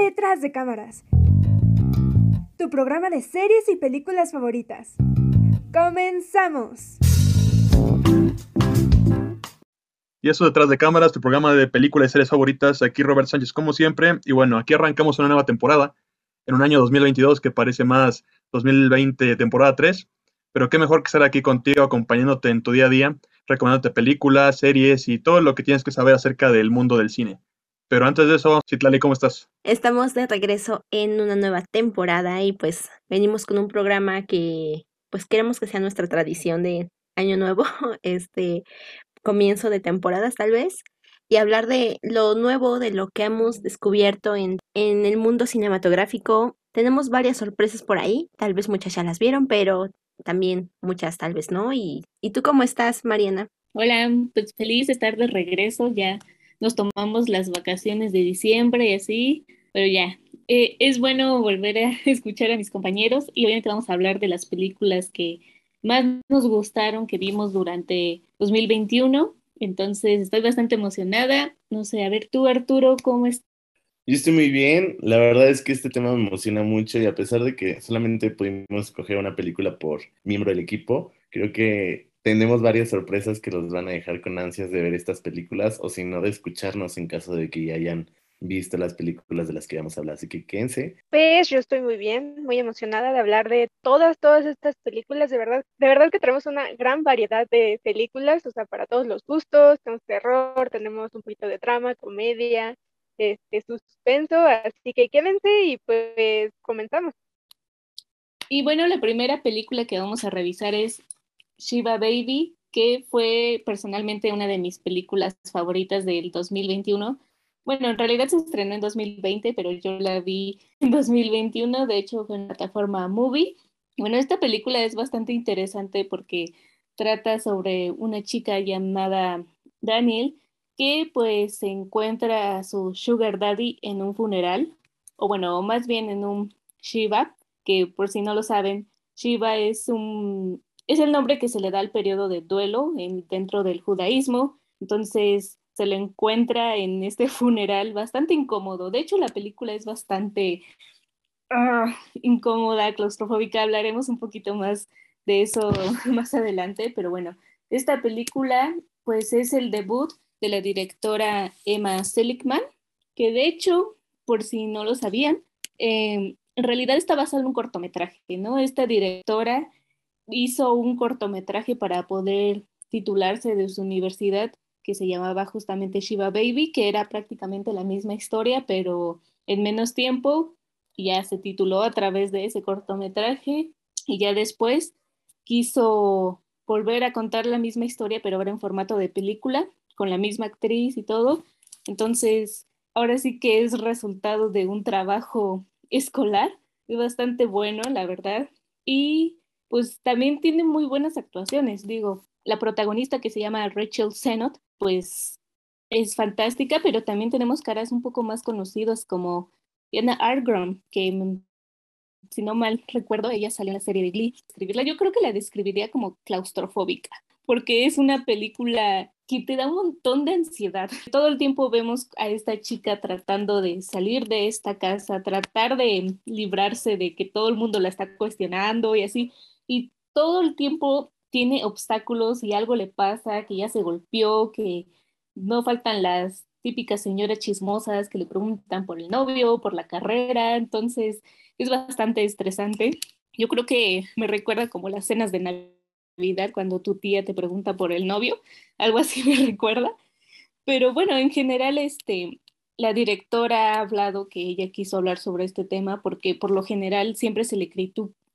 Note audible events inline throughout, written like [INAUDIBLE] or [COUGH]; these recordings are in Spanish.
Detrás de cámaras. Tu programa de series y películas favoritas. ¡Comenzamos! Y eso detrás de cámaras, tu programa de películas y series favoritas. Aquí Robert Sánchez, como siempre. Y bueno, aquí arrancamos una nueva temporada en un año 2022 que parece más 2020 temporada 3. Pero qué mejor que estar aquí contigo, acompañándote en tu día a día, recomendándote películas, series y todo lo que tienes que saber acerca del mundo del cine. Pero antes de eso, Citlali, ¿cómo estás? Estamos de regreso en una nueva temporada y pues venimos con un programa que pues queremos que sea nuestra tradición de año nuevo, [LAUGHS] este comienzo de temporadas tal vez, y hablar de lo nuevo, de lo que hemos descubierto en, en el mundo cinematográfico. Tenemos varias sorpresas por ahí, tal vez muchas ya las vieron, pero también muchas tal vez no. ¿Y, ¿y tú cómo estás, Mariana? Hola, pues feliz de estar de regreso, ya nos tomamos las vacaciones de diciembre y así, pero ya, eh, es bueno volver a [LAUGHS] escuchar a mis compañeros y obviamente vamos a hablar de las películas que más nos gustaron que vimos durante 2021. Entonces estoy bastante emocionada. No sé, a ver tú Arturo, ¿cómo estás? Yo estoy muy bien. La verdad es que este tema me emociona mucho y a pesar de que solamente pudimos escoger una película por miembro del equipo, creo que tenemos varias sorpresas que los van a dejar con ansias de ver estas películas o si no de escucharnos en caso de que ya hayan visto las películas de las que vamos a hablar, así que quédense. Pues yo estoy muy bien, muy emocionada de hablar de todas, todas estas películas, de verdad, de verdad que tenemos una gran variedad de películas, o sea, para todos los gustos, tenemos terror, tenemos un poquito de drama, comedia, este, suspenso, así que quédense y pues comenzamos. Y bueno, la primera película que vamos a revisar es Shiva Baby, que fue personalmente una de mis películas favoritas del 2021 bueno, en realidad se estrenó en 2020, pero yo la vi en 2021, de hecho fue en la plataforma Movie. Bueno, esta película es bastante interesante porque trata sobre una chica llamada Daniel que pues se encuentra a su sugar daddy en un funeral, o bueno, más bien en un Shiva, que por si no lo saben, Shiva es un es el nombre que se le da al periodo de duelo en, dentro del judaísmo. Entonces, se le encuentra en este [LAUGHS] funeral bastante incómodo. De hecho, la película es bastante ah, incómoda, claustrofóbica. Hablaremos un poquito más de eso [LAUGHS] más adelante, pero bueno, esta película pues es el debut de la directora Emma Seligman, que de hecho, por si no lo sabían, em, en realidad está basado en un cortometraje, ¿no? Esta directora hizo un cortometraje para poder titularse de su universidad que se llamaba justamente Shiva Baby, que era prácticamente la misma historia, pero en menos tiempo. Ya se tituló a través de ese cortometraje y ya después quiso volver a contar la misma historia, pero ahora en formato de película, con la misma actriz y todo. Entonces, ahora sí que es resultado de un trabajo escolar, es bastante bueno, la verdad. Y pues también tiene muy buenas actuaciones, digo, la protagonista que se llama Rachel Sennott, pues es fantástica, pero también tenemos caras un poco más conocidas como Diana Argrom, que mm, si no mal recuerdo, ella salió en la serie de Glee. Escribirla, yo creo que la describiría como claustrofóbica, porque es una película que te da un montón de ansiedad. Todo el tiempo vemos a esta chica tratando de salir de esta casa, tratar de librarse de que todo el mundo la está cuestionando y así. Y todo el tiempo tiene obstáculos y algo le pasa, que ya se golpeó, que no faltan las típicas señoras chismosas que le preguntan por el novio, por la carrera, entonces es bastante estresante. Yo creo que me recuerda como las cenas de Navidad cuando tu tía te pregunta por el novio, algo así [LAUGHS] me recuerda. Pero bueno, en general, este, la directora ha hablado que ella quiso hablar sobre este tema porque por lo general siempre se le,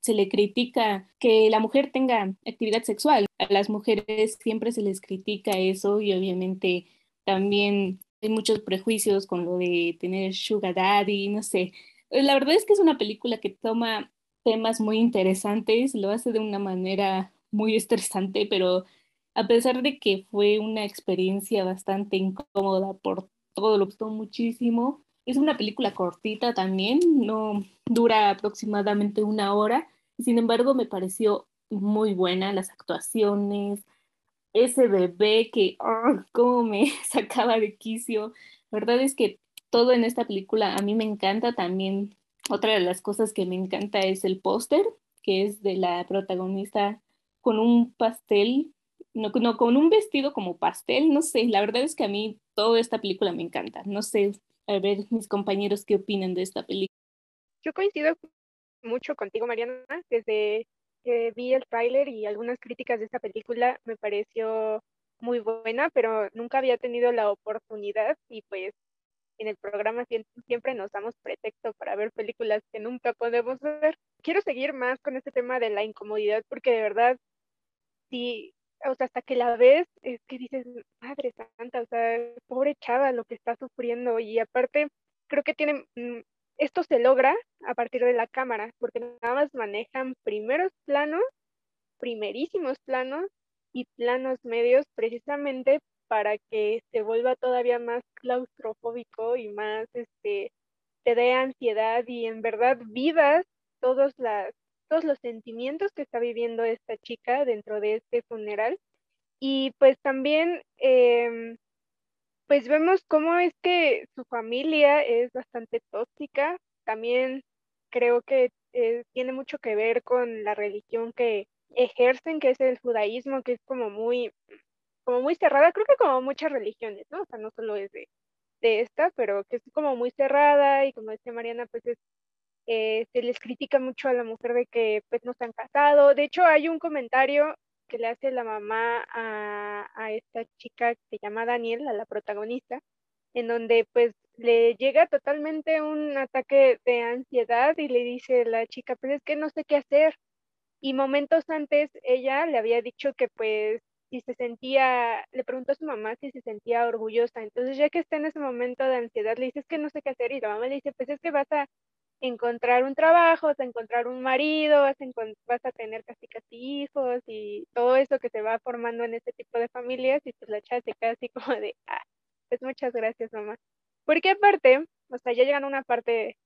se le critica que la mujer tenga actividad sexual. A las mujeres siempre se les critica eso y obviamente también hay muchos prejuicios con lo de tener sugar daddy, no sé. La verdad es que es una película que toma temas muy interesantes, lo hace de una manera muy estresante, pero a pesar de que fue una experiencia bastante incómoda por todo, lo gustó muchísimo. Es una película cortita también, no dura aproximadamente una hora, sin embargo, me pareció muy buena las actuaciones, ese bebé que, oh, cómo me [LAUGHS] sacaba de quicio. La verdad es que todo en esta película a mí me encanta también. Otra de las cosas que me encanta es el póster, que es de la protagonista con un pastel, no, no, con un vestido como pastel, no sé, la verdad es que a mí toda esta película me encanta. No sé, a ver mis compañeros qué opinan de esta película. Yo coincido mucho contigo, Mariana, desde que vi el tráiler y algunas críticas de esta película me pareció muy buena, pero nunca había tenido la oportunidad y pues en el programa siempre nos damos pretexto para ver películas que nunca podemos ver. Quiero seguir más con este tema de la incomodidad porque de verdad, sí, o sea, hasta que la ves, es que dices, madre santa, o sea, pobre chava lo que está sufriendo y aparte creo que tiene, mm, esto se logra a partir de la cámara, porque nada más manejan primeros planos, primerísimos planos y planos medios precisamente para que se vuelva todavía más claustrofóbico y más, este, te dé ansiedad y en verdad vivas todos, los sentimientos que está viviendo esta chica dentro de este funeral. Y pues también, em, pues vemos cómo es que su familia es bastante tóxica. También creo que eh, tiene mucho que ver con la religión que ejercen, que es el judaísmo, que es como muy como muy cerrada, creo que como muchas religiones, ¿no? O sea, no solo es de, esta, pero que es como muy cerrada y como decía Mariana, pues es, eh, se les critica mucho a la mujer de que pues no se han casado. De hecho, hay un comentario que le hace la mamá a, a esta chica que se llama Daniel, a la protagonista, en donde pues le llega totalmente un ataque de ansiedad y le dice la chica, pues es que no sé qué hacer. Y momentos antes ella le había dicho que pues si se sentía, le preguntó a su mamá si se sentía orgullosa. Entonces, ya que está en ese momento de ansiedad, le dice es que no sé qué hacer y la mamá le dice, pues es que vas a encontrar un trabajo, encontrar un marido, vas a, tener casi casi hijos y todo eso que se va formando en este tipo de familias y pues la chava se queda así [LAUGHS] como de, ah, pues muchas gracias mamá. Porque aparte, o sea, ya llegan a una parte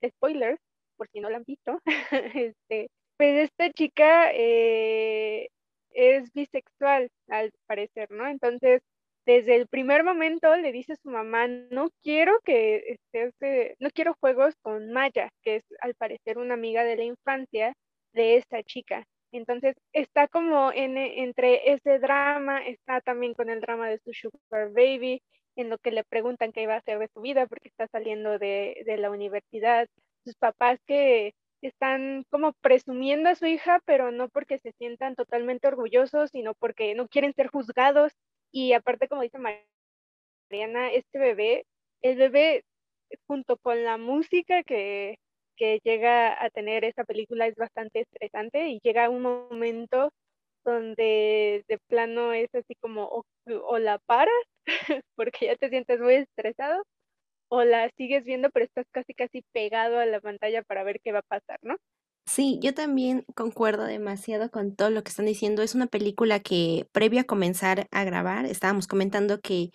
de spoilers, por si no la han visto, [LAUGHS] este, pues esta chica eh, es bisexual, al parecer, ¿no? Entonces, desde el primer momento le dice su mamá, no quiero que estés, no quiero juegos con Maya, que es al parecer una amiga de la infancia de esta chica. Entonces, está como en, entre ese drama, está también con el drama de su sugar baby, en lo que le preguntan qué iba a hacer de su vida porque está saliendo de, de la universidad, sus papás que están como presumiendo a su hija, pero no porque se sientan totalmente orgullosos, sino porque no quieren ser juzgados. Y aparte, como dice Mariana, este bebé, el bebé junto con la música que, que llega a tener esta película es bastante estresante y llega un momento donde de plano es así como o, o la paras [LAUGHS] porque ya te sientes muy estresado o la sigues viendo, pero estás casi casi pegado a la pantalla para ver qué va a pasar, ¿no? Sí, yo también concuerdo demasiado con todo lo que están diciendo. Es una película que previo a comenzar a grabar, estábamos comentando que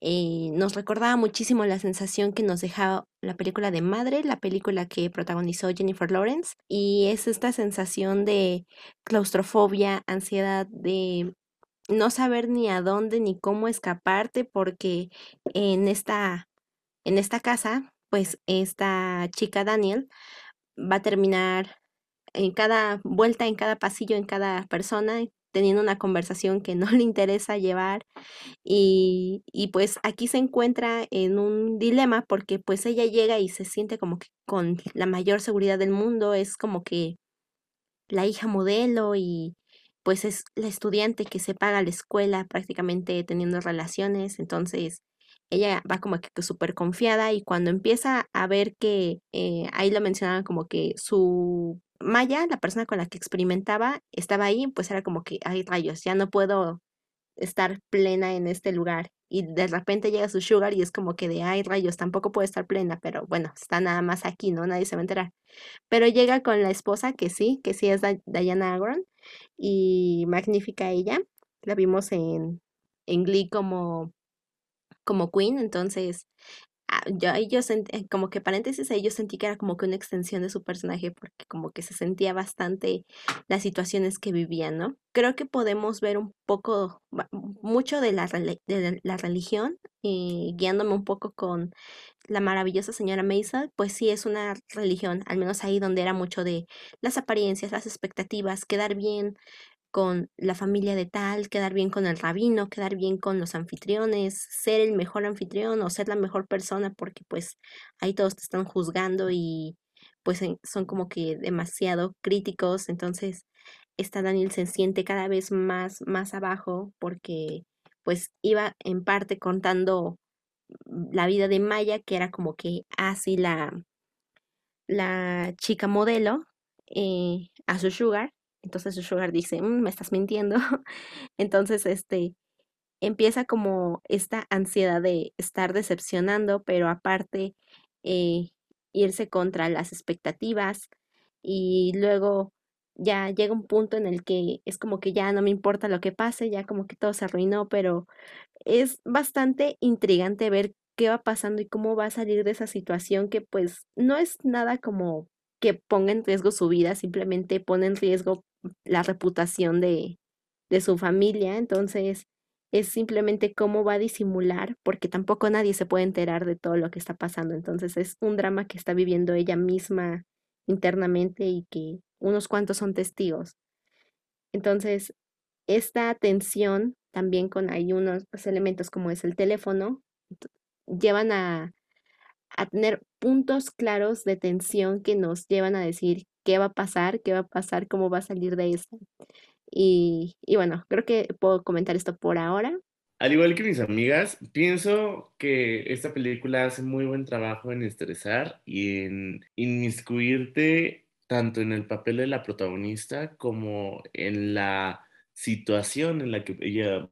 eh, nos recordaba muchísimo la sensación que nos dejaba la película de Madre, la película que protagonizó Jennifer Lawrence, y es esta sensación de claustrofobia, ansiedad, de no saber ni a dónde ni cómo escaparte, porque en esta en esta casa, pues esta chica Daniel va a terminar en cada vuelta, en cada pasillo, en cada persona, teniendo una conversación que no [LAUGHS] le interesa llevar. Y, y, pues aquí se encuentra en un dilema porque pues ella llega y se siente como que con la mayor seguridad del mundo, es como que la hija modelo y pues es la estudiante que se paga la escuela prácticamente teniendo relaciones, entonces ella va como que súper confiada y cuando empieza a ver que, eh, ahí lo mencionaban como que su Maya, la persona con la que experimentaba, estaba ahí, pues era como que, ay rayos, ya no puedo estar plena en este lugar. Y de repente llega su sugar y es como que de, ay rayos, tampoco puedo estar plena, pero bueno, está nada más aquí, ¿no? Nadie se va a enterar. Pero llega con la esposa, que sí, que sí es Diana Agron, y magnífica ella. La vimos en, en Glee como como Queen, entonces yo, ahí yo sentí, eh, como que paréntesis, ahí yo sentí que era como que una extensión de su personaje porque como que se sentía bastante las situaciones que vivía, ¿no? Creo que podemos ver un poco, mucho de la, de la religión, y guiándome un poco con la maravillosa señora Maisel, pues sí es una religión, al menos ahí donde era mucho de las apariencias, las expectativas, quedar bien, con la familia de tal, quedar bien con el rabino, quedar bien con los anfitriones, ser el mejor anfitrión o ser la mejor persona porque pues ahí todos te están juzgando y pues son como que demasiado críticos, entonces esta Daniel se siente cada vez más más abajo porque pues iba en parte contando la vida de Maya que era como que así la la chica modelo eh, a su sugar entonces su sugar dice, mm, me estás mintiendo. [LAUGHS] Entonces, este, empieza como esta ansiedad de estar decepcionando, pero aparte eh, irse contra las expectativas y luego ya llega un punto en el que es como que ya no me importa lo que pase, ya como que todo se arruinó, pero es bastante intrigante ver qué va pasando y cómo va a salir de esa situación que pues no es nada como que ponga en riesgo su vida, simplemente pone en riesgo la reputación de, de su familia, entonces es simplemente cómo va a disimular, porque tampoco nadie se puede enterar de todo lo que está pasando, entonces es un drama que está viviendo ella misma internamente y que unos cuantos son testigos. Entonces, esta tensión también con hay unos elementos como es el teléfono, llevan a, a tener puntos claros de tensión que nos llevan a decir qué va a pasar, qué va a pasar, cómo va a salir de esto. Y, y bueno, creo que puedo comentar esto por ahora. Al igual que mis amigas, pienso que esta película hace muy buen trabajo en estresar y en inmiscuirte tanto en el papel de la protagonista como en la situación en la que ella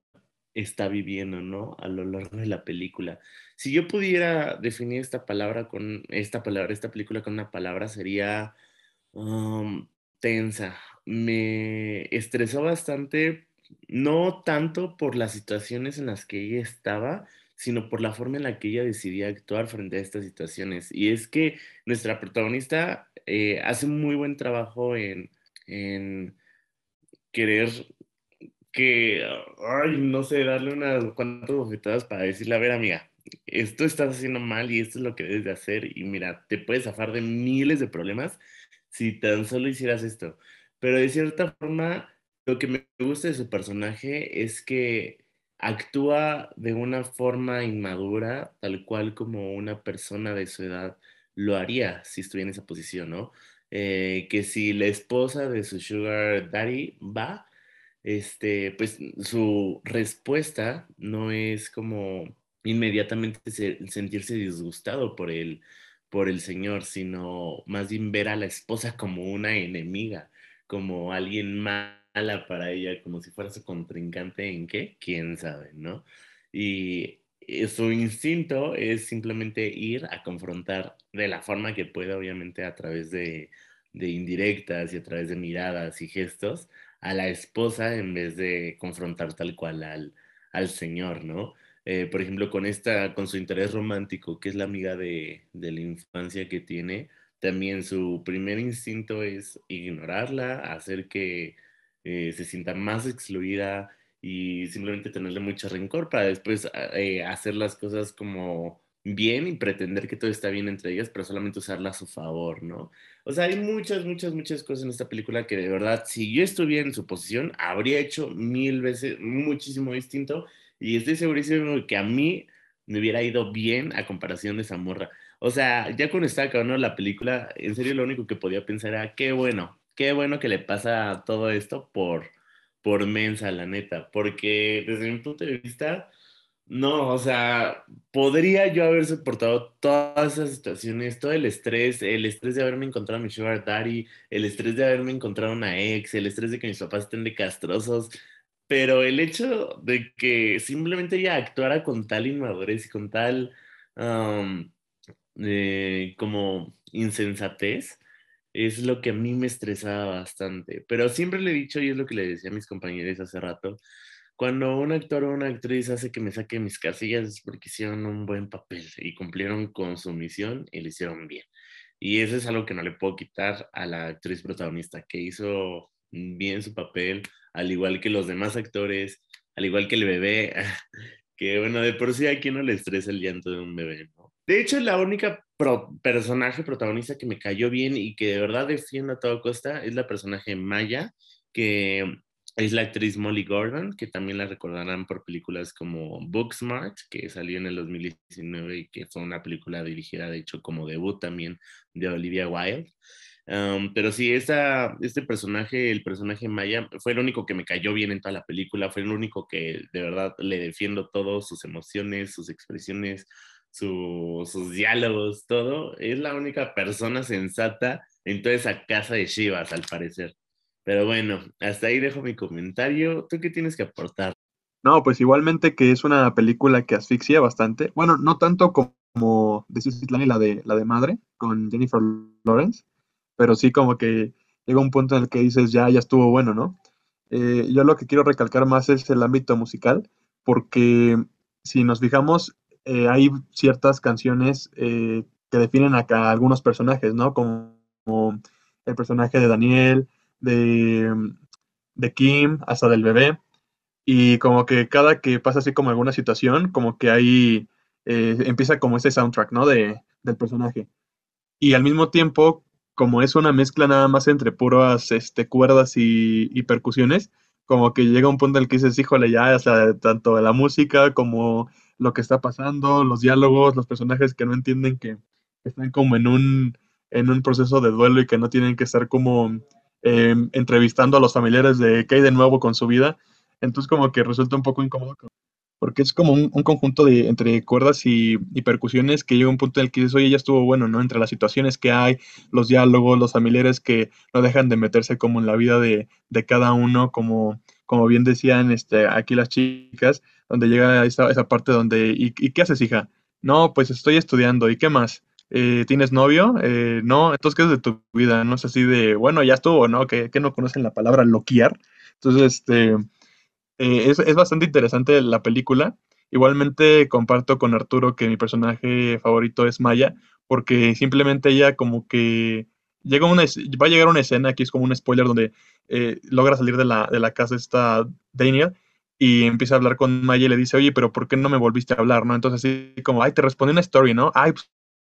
está viviendo, ¿no? A lo largo de la película. Si yo pudiera definir esta palabra con esta palabra, esta película con una palabra sería tensa. Me estresó bastante, no tanto por las situaciones en las que ella estaba, sino por la forma en la que ella decidía actuar frente a estas situaciones. Y es que nuestra protagonista eh, hace muy buen trabajo en, en querer que, ay, no sé, darle unas cuantas bofetadas para decirle, a ver, amiga, esto estás haciendo mal y esto es lo que debes de hacer y mira, te puedes zafar de miles de problemas si tan solo hicieras esto. Pero de cierta forma, lo que me gusta de su personaje es que actúa de una forma inmadura, tal cual como una persona de su edad lo haría si estuviera en esa posición, ¿no? Eh, que si la esposa de su sugar daddy va, este, pues su respuesta no es como inmediatamente sentirse disgustado por él por el Señor, sino más bien ver a la esposa como una enemiga, como alguien mala para ella, como si fuera su contrincante en qué, quién sabe, ¿no? Y su instinto es simplemente ir a confrontar de la forma que pueda, obviamente a través de, de indirectas y a través de miradas y gestos, a la esposa en vez de confrontar tal cual al, al Señor, ¿no? Eh, por ejemplo, con esta, con su interés romántico, que es la amiga de, de, la infancia que tiene, también su primer instinto es ignorarla, hacer que eh, se sienta más excluida y simplemente tenerle mucho rencor para después eh, hacer las cosas como bien y pretender que todo está bien entre ellas, pero solamente usarla a su favor, ¿no? O sea, hay muchas, muchas, muchas cosas en esta película que de verdad, si yo estuviera en su posición, habría hecho mil veces muchísimo distinto y estoy segurísimo que a mí me hubiera ido bien a comparación de esa morra. O sea, ya cuando estaba acabando la película, en serio lo único que podía pensar era, qué bueno, qué bueno que le pasa todo esto por, por mensa, la neta. Porque desde mi punto de vista, no, o sea, podría yo haber soportado todas esas situaciones, todo el estrés, el estrés de haberme encontrado a mi sugar daddy, el estrés de haberme encontrado una ex, el estrés de que mis papás estén de castrosos, pero el hecho de que simplemente ella actuara con tal inmadurez y con tal como insensatez es lo que a mí me estresaba bastante. Pero siempre le he dicho, y es lo que le decía a mis compañeros hace rato, cuando un actor o una actriz hace que me saque mis casillas es porque hicieron un buen papel y cumplieron con su misión y lo hicieron bien. Y eso es algo que no le puedo quitar a la actriz protagonista, que hizo bien su papel, al igual que los demás actores, al igual que el bebé, [LAUGHS] que bueno, de por sí a quien no le estresa el llanto de un bebé, ¿no? De hecho, la única personaje protagonista que me cayó bien y que de verdad defiendo a toda costa es la personaje Maya, que es la actriz Molly Gordon, que también la recordarán por películas como Booksmart, que salió en el 2019 y que fue una película dirigida, de hecho, como debut también de Olivia Wilde. Um, pero sí, esta, este personaje, el personaje Maya, fue el único que me cayó bien en toda la película, fue el único que de verdad le defiendo todo, sus emociones, sus expresiones, sus diálogos, todo. Es la única persona sensata en toda esa casa de Shivas, al parecer. Pero bueno, hasta ahí dejo mi comentario. ¿Tú qué tienes que aportar? No, pues igualmente que es una película que asfixia bastante. Bueno, no tanto como de y la de, la de Madre, con Jennifer Lawrence, pero sí como que llega un punto en el que dices, ya, ya estuvo bueno, ¿no? Eh, yo lo que quiero recalcar más es el ámbito musical, porque si nos fijamos, eh, hay ciertas canciones eh, que definen a algunos personajes, ¿no? Como, el personaje de Daniel, de, de Kim, hasta del bebé. Y como que cada que pasa así como alguna situación, como que ahí empieza como ese soundtrack, ¿no? De, del personaje. Y al mismo tiempo, como es una mezcla nada más entre puras este, cuerdas y, percusiones, como que llega un punto en el que dices, híjole, ya, o sea, tanto la música como lo que está pasando, los diálogos, los personajes que no entienden que están como en un, en un proceso de duelo y que no tienen que estar como Em, entrevistando a los familiares de qué hay de nuevo con su vida. Entonces como que resulta un poco incómodo porque es como un, conjunto de entre cuerdas y, percusiones que llega un punto en el que dices, oye, ya estuvo bueno, ¿no? Entre las situaciones que hay, los diálogos, los familiares que no dejan de meterse como en la vida de, cada uno, como, como bien decían este, aquí las chicas, donde llega esa, esa parte donde, ¿y, ¿y qué haces, hija? No, pues estoy estudiando, ¿y qué más? Eh, ¿tienes novio? Eh, no, entonces, ¿qué es de tu vida? No es así de, bueno, ya estuvo, ¿no? Que, no conocen la palabra loquear. Entonces, este, eh, es, bastante interesante la película. Igualmente comparto con Arturo que mi personaje favorito es Maya, porque simplemente ella como que llega una, va a llegar una escena, aquí es como un spoiler, donde logra salir de la, de la casa esta Daniel y empieza a hablar con Maya y le dice, oye, pero ¿por qué no me volviste a hablar? ¿no? Entonces así como, ay, te respondí una story, ¿no? Ay, pues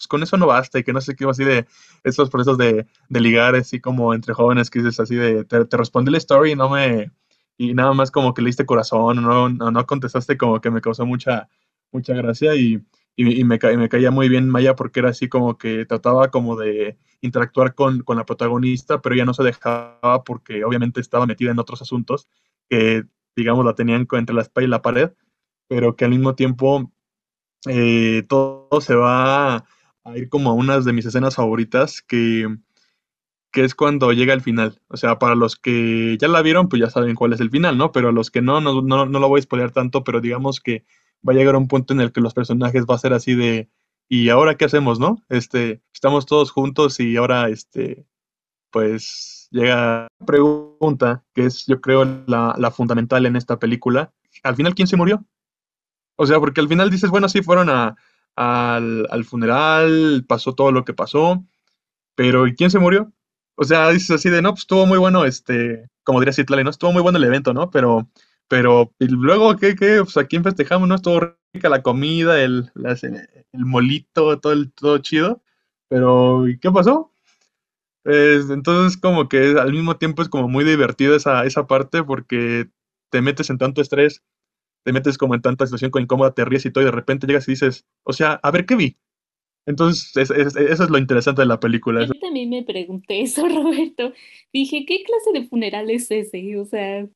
pues, con eso no basta y que no sé qué, así de esos procesos de, de ligar, así como entre jóvenes, que dices así de, te, te respondí la story y no me, y nada más como que le diste corazón, no, no, no contestaste como que me causó mucha, mucha gracia y, y, me, me caía muy bien Maya porque era así como que trataba como de interactuar con, con la protagonista, pero ella no se dejaba porque obviamente estaba metida en otros asuntos que, digamos, la tenían entre la espalda y la pared, pero que al mismo tiempo eh, todo se va a ir como a unas de mis escenas favoritas, que, que es cuando llega el final. O sea, para los que ya la vieron, pues ya saben cuál es el final, ¿no? Pero los que no, no, no, lo voy a spoilear tanto, pero digamos que va a llegar un punto en el que los personajes va a ser así de, ¿y ahora qué hacemos, no? Este, estamos todos juntos y ahora, este, pues llega la pregunta, que es yo creo la, la fundamental en esta película. Al final, ¿quién se murió? O sea, porque al final dices, bueno, sí, fueron a, al, funeral, pasó todo lo que pasó, pero ¿y quién se murió? O sea, dices así de, no, pues estuvo muy bueno, este, como diría Citlali, ¿no? Estuvo muy bueno el evento, ¿no? Pero, pero, y luego, ¿qué, qué? Pues a quién festejamos, ¿no? Estuvo rica la comida, el, el molito, todo, el, todo chido, pero ¿y qué pasó? Pues, entonces, como que al mismo tiempo es como muy divertido esa, esa parte porque te metes en tanto estrés te metes como en tanta situación con incómoda, te ríes y todo, y de repente llegas y dices, o sea, a ver qué vi. Entonces, eso es lo interesante de la película. Yo también me pregunté eso, [LAUGHS] Roberto. Dije, ¿qué clase de funeral es ese? O sea,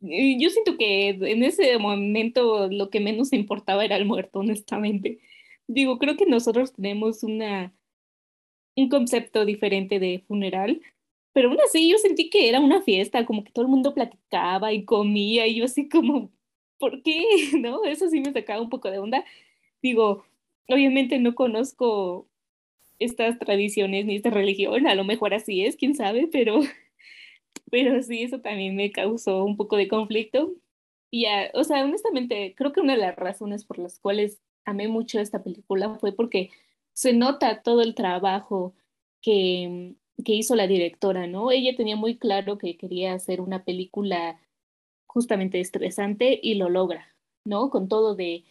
yo siento que en ese momento lo que menos importaba era el muerto, honestamente. Digo, creo que nosotros tenemos una, un concepto diferente de funeral, pero aún así yo sentí que era una fiesta, como que todo el mundo platicaba y comía, y yo así como, ¿por qué? [LAUGHS] ¿No? Eso sí me sacaba un poco de onda. Digo, obviamente no conozco estas tradiciones ni esta religión, a lo mejor así es, quién sabe, pero, [LAUGHS] pero sí, eso también me causó un poco de conflicto. Y ya, o sea, honestamente, creo que una de las razones por las cuales amé mucho esta película fue porque se nota todo el trabajo que, que hizo la directora, ¿no? Ella tenía muy claro que quería hacer una película justamente estresante y lo logra, ¿no? Con todo de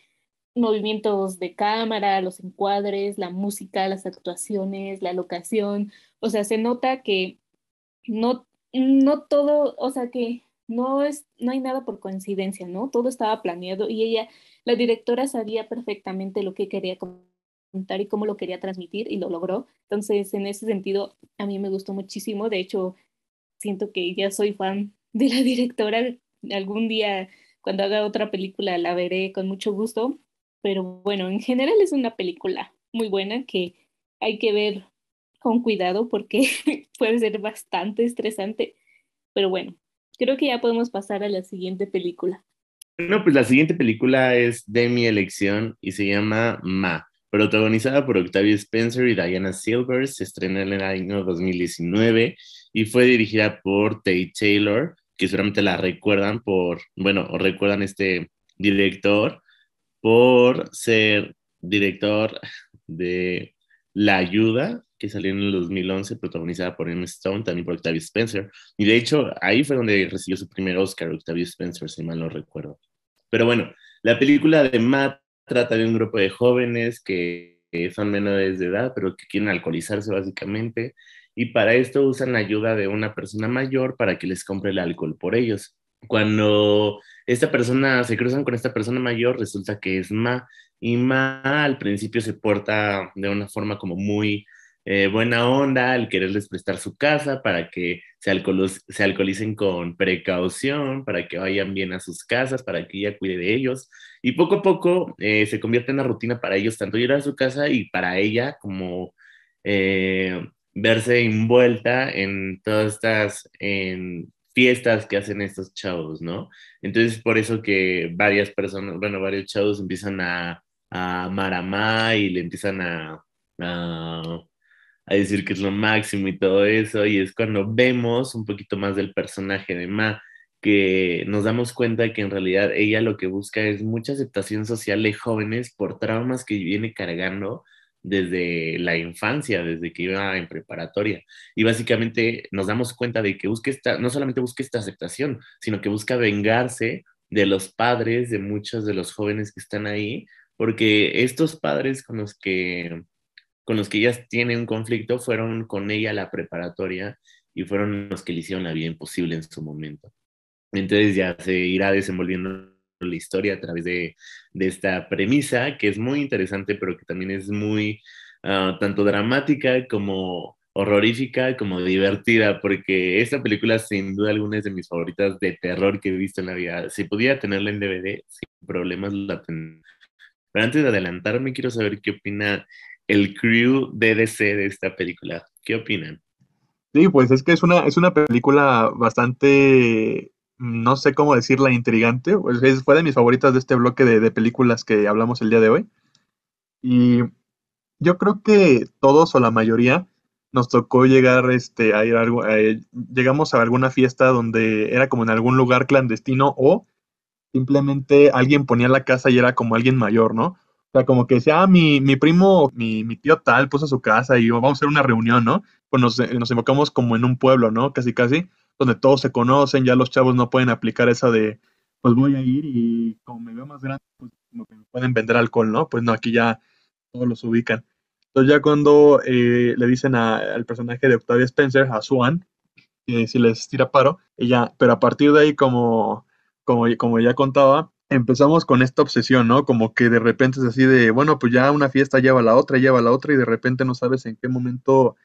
movimientos de cámara, los encuadres, la música, las actuaciones, la locación, o sea, se nota que no, no todo, o sea, que no es, no hay nada por coincidencia, ¿no? Todo estaba planeado y ella, la directora sabía perfectamente lo que quería contar y cómo lo quería transmitir y lo logró. Entonces, en ese sentido, a mí me gustó muchísimo. De hecho, siento que ya soy fan de la [LAUGHS] directora. Algún día, cuando haga otra película, la veré con mucho gusto. Pero bueno, en general es una película muy buena que hay que ver con cuidado porque [LAUGHS] puede ser bastante estresante. Pero bueno, creo que ya podemos pasar a la siguiente película. No, pues la siguiente película es de mi elección y se llama Ma, protagonizada por Octavia Spencer y Diana Silver, se estrenó en el año 2019 y fue dirigida por Tate Taylor, que seguramente la recuerdan por, bueno, o recuerdan este director por ser director de La Ayuda, que salió en el 2011, protagonizada por Emma Stone, también por Octavia Spencer. Y de hecho, ahí fue donde recibió su primer Oscar, Octavia Spencer, si mal no recuerdo. Pero bueno, la película de Matt trata de un grupo de jóvenes que, son menores de edad, pero que quieren alcoholizarse básicamente. Y para esto usan la ayuda de una persona mayor para que les compre el alcohol por ellos. Cuando esta persona se cruzan con esta persona mayor, resulta que es Ma. Y Ma al principio se porta de una forma como muy eh, buena onda al quererles prestar su casa para que se, se, alcoholicen con precaución, para que vayan bien a sus casas, para que ella cuide de ellos. Y poco a poco eh, se convierte en una rutina para ellos, tanto ir a su casa y para ella como eh, verse envuelta en todas estas en fiestas que hacen estos chavos, ¿no? Entonces, por eso que varias personas, bueno, varios chavos empiezan a, a amar a Ma y le empiezan a a decir que es lo máximo y todo eso, y es cuando vemos un poquito más del personaje de Ma, que nos damos cuenta que en realidad ella lo que busca es mucha aceptación social de jóvenes por traumas que viene cargando desde la infancia, desde que iba en preparatoria. Y básicamente nos damos cuenta de que busca esta, no solamente busca esta aceptación, sino que busca vengarse de los padres de muchos de los jóvenes que están ahí, porque estos padres con los que con los que ellas tienen un conflicto fueron con ella a la preparatoria y fueron los que le hicieron la vida imposible en su momento. Entonces ya se irá desenvolviendo la historia a través de, de esta premisa que es muy interesante, pero que también es muy ah, tanto dramática como horrorífica, como divertida, porque esta película sin duda alguna es de mis favoritas de terror que he visto en la vida. Si pudiera tenerla en DVD, sin problemas la tendría. Pero antes de adelantarme, quiero saber qué opina el crew DDC de esta película. ¿Qué opinan? Sí, pues es que es una, es una película bastante, no sé cómo decirla, intrigante. Pues fue de mis favoritas de este bloque de, películas que hablamos el día de hoy. Y yo creo que todos o la mayoría nos tocó llegar este, a ir a algo, llegamos a alguna fiesta donde era como en algún lugar clandestino o simplemente alguien ponía la casa y era como alguien mayor, ¿no? O sea, como que decía, ah, mi, mi primo, mi, mi, tío tal puso su casa y vamos a hacer una reunión, ¿no? Pues nos, nos enfocamos como en un pueblo, ¿no? Casi, casi, donde todos se conocen, ya los chavos no pueden aplicar esa de, pues voy a ir y como me veo más grande, pues que me pueden vender alcohol, ¿no? Pues no, aquí ya todos los ubican. Entonces ya cuando eh, le dicen al personaje de Octavia Spencer, a Swan, que si les tira paro, ella, pero a partir de ahí, como, como, como ya contaba, empezamos con esta obsesión, ¿no? Como que de repente es así de, bueno, pues ya una fiesta lleva la otra, lleva la otra y de repente no sabes en qué momento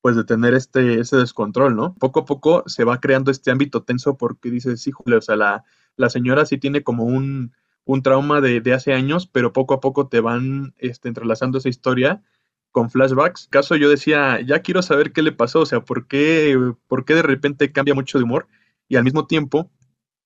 pues de tener este, ese descontrol, ¿no? Poco a poco se va creando este ámbito tenso porque dices, híjole, o sea, la, la señora sí tiene como un, un trauma de, de, hace años, pero poco a poco te van este, entrelazando esa historia con flashbacks. Caso yo decía, ya quiero saber qué le pasó, o sea, ¿por qué, por qué de repente cambia mucho de humor? Y al mismo tiempo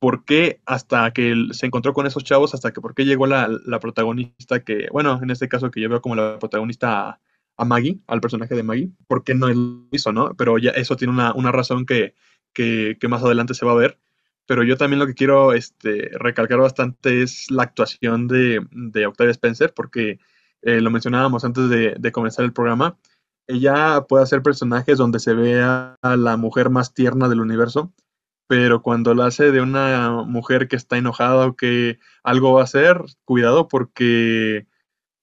por qué hasta que se encontró con esos chavos, hasta que por qué llegó la, protagonista que, bueno, en este caso que yo veo como la protagonista a, Maggie, al personaje de Maggie, por qué no lo hizo, ¿no? Pero ya eso tiene una, razón que, que, más adelante se va a ver. pero yo también lo que quiero este, recalcar bastante es la actuación de, de Octavia Spencer, porque eh, lo mencionábamos antes de, de, comenzar el programa, ella puede hacer personajes donde se vea a la mujer más tierna del universo, pero cuando la hace de una mujer que está enojada o que algo va a hacer, cuidado porque,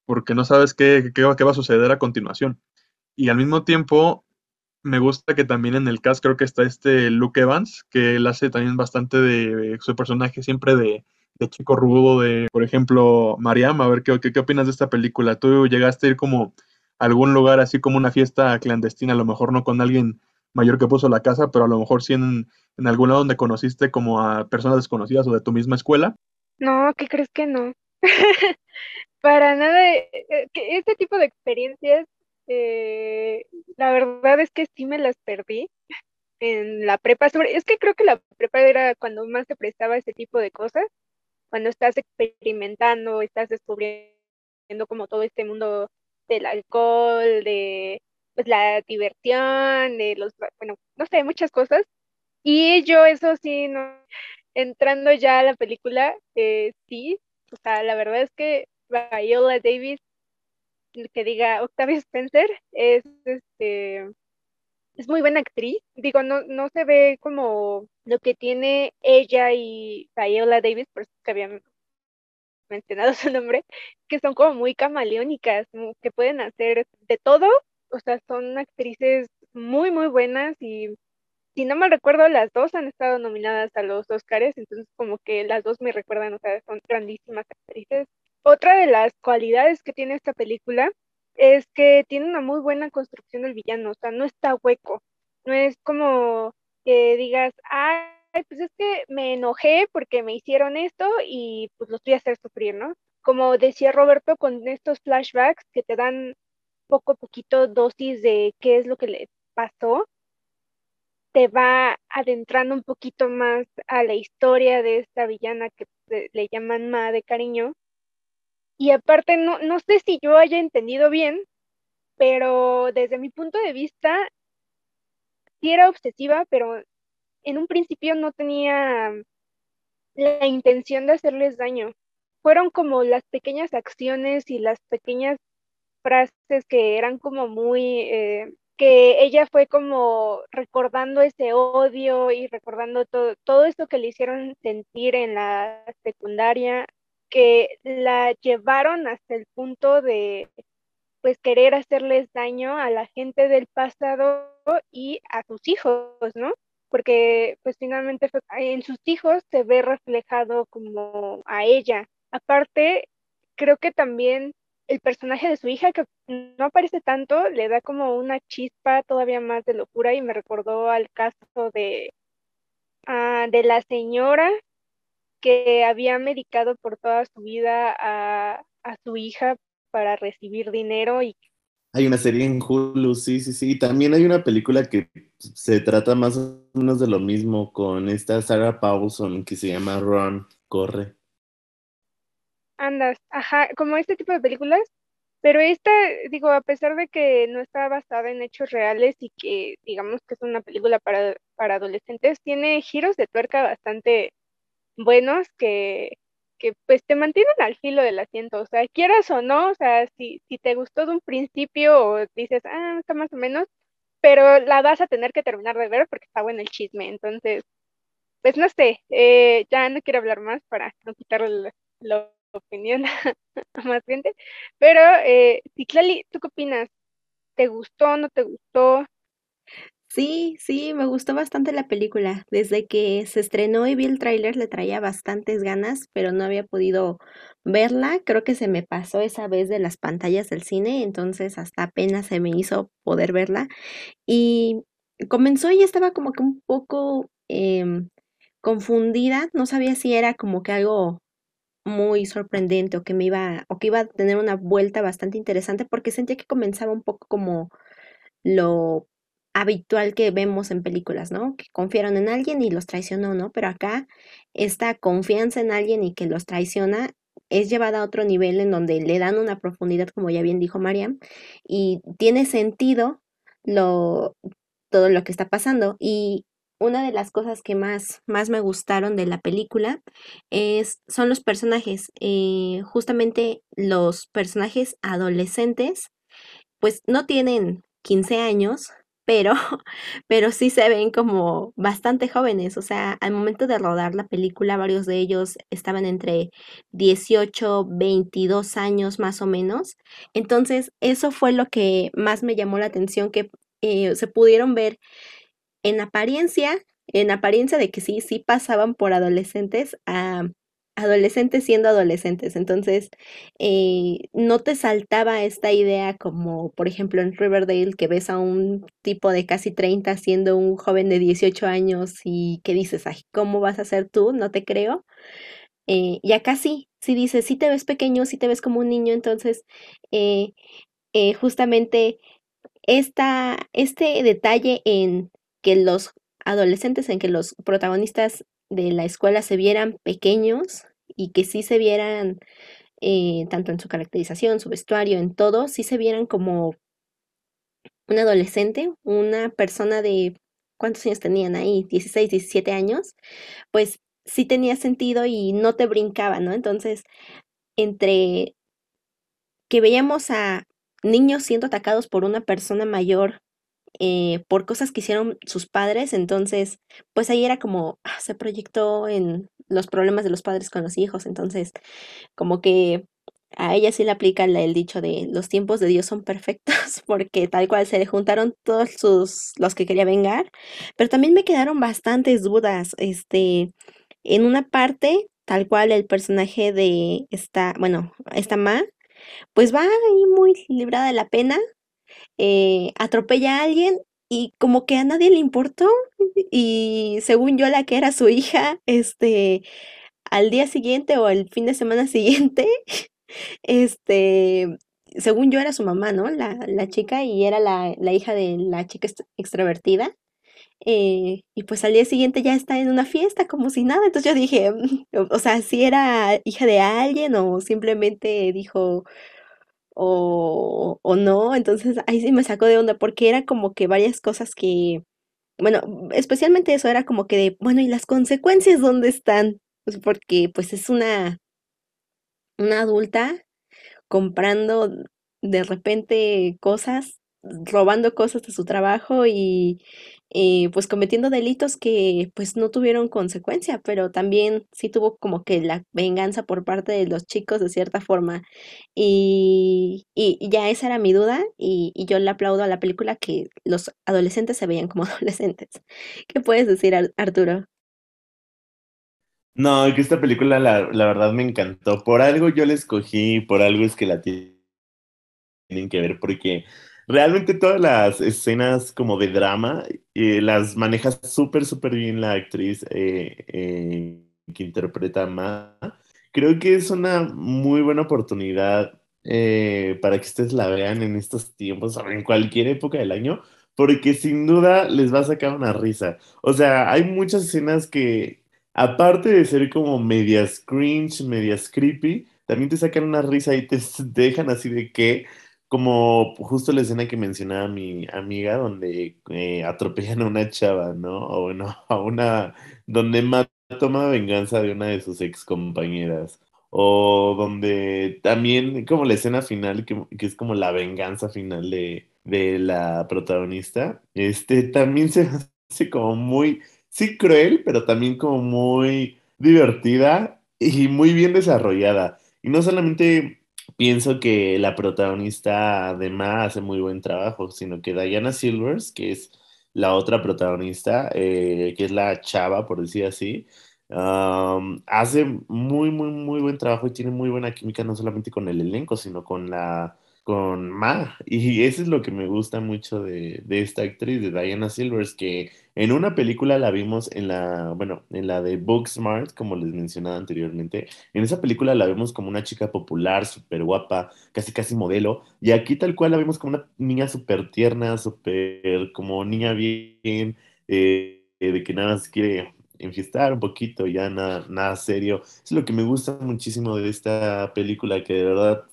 porque no sabes qué, qué, qué va a suceder a continuación. Y al mismo tiempo, me gusta que también en el cast creo que está este Luke Evans, que él hace también bastante de, su personaje siempre de, chico rudo, de, por ejemplo, Mariam, a ver, ¿qué, ¿qué, opinas de esta película? ¿Tú llegaste a ir como a algún lugar así como una fiesta clandestina, a lo mejor no con alguien mayor que puso la casa, pero a lo mejor sí en, en algún lado donde conociste como a personas desconocidas o de tu misma escuela? No, ¿qué crees que no? [LAUGHS] Para nada, eh, eh, este tipo de experiencias eh, la verdad es que sí me las perdí en la prepa. Sobre, es que creo que la prepa era cuando más se prestaba ese tipo de cosas, cuando estás experimentando, estás descubriendo como todo este mundo del alcohol, de pues la diversión, de los, bueno, no sé, muchas cosas. Y yo eso sí, no, entrando ya a la película, eh, sí, o sea, la verdad es que Viola Davis que diga Octavia Spencer es este es muy buena actriz. Digo, no, no se ve como lo que tiene ella y Viola Davis, por eso que había mencionado [LAUGHS] su nombre, que son como muy camaleónicas, que pueden hacer de todo. O sea, son actrices muy, muy buenas y si no me recuerdo, las dos han estado nominadas a los Oscars, entonces como que las dos me recuerdan, o sea, son grandísimas actrices. Otra de las cualidades que tiene esta película es que tiene una muy buena construcción del villano, o sea, no está hueco, no es como que digas, ay, pues es que me enojé porque me hicieron esto y pues los voy a hacer sufrir, ¿no? Como decía Roberto, con estos flashbacks que te dan poco a poquito dosis de qué es lo que le pasó, te va adentrando un poquito más a la historia de esta villana que le llaman Ma de cariño y aparte, no, no sé si yo haya entendido bien, pero desde mi punto de vista, sí era obsesiva, pero en un principio no tenía la intención de hacerles daño. Fueron como las pequeñas acciones y las pequeñas frases que eran como muy, eh, que ella fue como recordando ese odio y recordando todo, todo esto que le hicieron sentir en la secundaria que la llevaron hasta el punto de pues querer hacerles daño a la gente del pasado y a sus hijos, ¿no? Porque pues finalmente en sus hijos se ve reflejado como a ella. Aparte, creo que también el personaje de su hija, que no aparece tanto, le da como una chispa todavía más de locura y me recordó al caso de, ah, de la señora que había medicado por toda su vida a, su hija para recibir dinero y hay una serie en Hulu, sí, sí, sí. También hay una película que se trata más o menos de lo mismo con esta Sarah Paulson que se llama Run, Corre. Andas, ajá, como este tipo de películas, pero esta, digo, a pesar de que no está basada en hechos reales y que digamos que es una película para, para adolescentes, tiene giros de tuerca bastante buenos que, que pues te mantienen al filo del asiento, o sea, quieras o no, o sea, si, si te gustó de un principio o dices, ah, está más o menos, pero la vas a tener que terminar de ver porque está bueno el chisme, entonces, pues no sé, eh, ya no quiero hablar más para no quitarle la, opinión [LAUGHS] a más gente, pero, eh, Clali, ¿tú qué opinas? ¿Te gustó, no te gustó? Sí, sí, me gustó bastante la película. Desde que se estrenó y vi el tráiler le traía bastantes ganas, pero no había podido verla. Creo que se me pasó esa vez de las pantallas del cine, entonces hasta apenas se me hizo poder verla. Y comenzó y estaba como que un poco em, confundida, no sabía si era como que algo muy sorprendente o que me iba o que iba a tener una vuelta bastante interesante porque sentía que comenzaba un poco como lo habitual que vemos en películas, ¿no? Que confiaron en alguien y los traicionó, ¿no? Pero acá esta confianza en alguien y que los traiciona es llevada a otro nivel en donde le dan una profundidad, como ya bien dijo Mariam, y tiene sentido lo, todo lo que está pasando. Y una de las cosas que más, más me gustaron de la película es, son los personajes. Eh, justamente los personajes adolescentes, pues no tienen 15 años, pero, [LAUGHS] pero sí se ven como bastante jóvenes. O sea, al momento de rodar la película, varios de ellos estaban entre 18, 22 años más o menos. Entonces, eso fue lo que más me llamó la atención, que eh, se pudieron ver en apariencia, en apariencia de que sí, sí pasaban por adolescentes a adolescentes siendo adolescentes. Entonces, eh, no te saltaba esta idea como, por ejemplo, en Riverdale, que ves a un tipo de casi 30 siendo un joven de 18 años y que dices, ay, ¿cómo vas a ser tú? No te creo. Eh, y acá sí, sí dices, sí te ves pequeño, sí te ves como un niño, entonces, eh, justamente esta, este detalle en que los adolescentes, en que los protagonistas de la escuela se vieran pequeños y que sí se vieran, eh, tanto en su caracterización, su vestuario, en todo, sí se vieran como un adolescente, una persona de, ¿cuántos años tenían ahí? 16, 17 años, pues sí tenía sentido y no te brincaba, ¿no? Entonces, entre que veíamos a niños siendo atacados por una persona mayor eh, por cosas que hicieron sus padres, entonces, pues ahí era como, ah, se proyectó en los problemas de los padres con los hijos, entonces, como que a ella sí le aplica el dicho de los tiempos de Dios son perfectos, [LAUGHS] porque tal cual se le juntaron todos sus, los que quería vengar, pero también me quedaron bastantes dudas, este, en una parte, tal cual el personaje de esta, bueno, esta Ma, pues va ahí muy librada de la pena, eh, atropella a alguien y como que a nadie le importó y según yo la que era su hija, este, al día siguiente o el fin de semana [LAUGHS] siguiente, este, según yo era su mamá, ¿no? La, la chica y era la, la, hija de la chica extrovertida. Eh, y pues al día siguiente ya está en una fiesta como si nada. Entonces yo dije, mm, o sea, si era hija de alguien o simplemente dijo, o, o no. Entonces ahí sí me sacó de onda porque era como que varias cosas que, bueno, especialmente eso era como que de, bueno, ¿y las consecuencias dónde están? Pues porque pues es una, una adulta comprando de repente cosas, robando cosas de su trabajo y pues cometiendo delitos que pues no tuvieron consecuencia, pero también sí tuvo como que la venganza por parte de los chicos de cierta forma. Y, y, ya esa era mi duda y, y, yo le aplaudo a la película que los adolescentes se veían como [LAUGHS] adolescentes. ¿Qué puedes decir, Arturo? No, que esta película la, la verdad me encantó. Por algo yo la escogí, por algo es que la tienen que ver, porque realmente todas las escenas como de drama eh, las maneja súper, súper bien la actriz eh, eh, que interpreta a Ma. Creo que es una muy buena oportunidad para que ustedes la vean en estos tiempos, o en cualquier época del año, porque sin duda les va a sacar una risa. O sea, hay muchas escenas que, aparte de ser como medias cringe, medias creepy, también te sacan una risa y te dejan así de que como justo la escena que mencionaba mi amiga, donde eh, atropellan a una chava, ¿no? O bueno, a una, donde Matt toma venganza de una de sus ex compañeras. O donde también, como la escena final, que, que es como la venganza final de, de la protagonista, este también se hace como muy, sí, cruel, pero también como muy divertida y muy bien desarrollada. Y no solamente pienso que la protagonista además hace muy buen trabajo, sino que Diana Silvers, que es la otra protagonista, eh, que es la chava, por decir así, hace muy, muy, muy buen trabajo y tiene muy buena química, no solamente con el elenco, sino con la con Ma. Y eso es lo que me gusta mucho de, de, esta actriz, de Diana Silvers, que en una película la vimos en la, bueno, en la de Booksmart, como les mencionaba anteriormente. En esa película la vemos como una chica popular, súper guapa, casi casi modelo. Y aquí tal cual la vemos como una niña súper tierna, súper como niña bien, eh, de que nada más quiere enfiestar un poquito, ya nada, nada serio. Es lo que me gusta muchísimo de esta película, que de verdad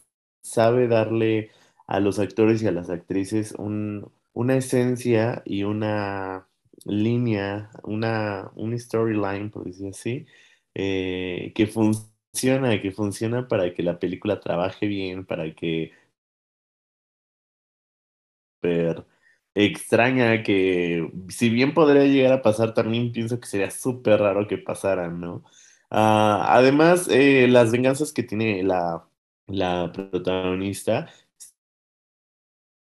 sabe darle a los actores y a las actrices una esencia y una línea, una, una storyline, por decir así, eh, que funciona, que funciona para que la película trabaje bien, para que extraña que si bien podría llegar a pasar, también pienso que sería súper raro que pasaran, ¿no? Ah, además, eh, las venganzas que tiene la, la protagonista,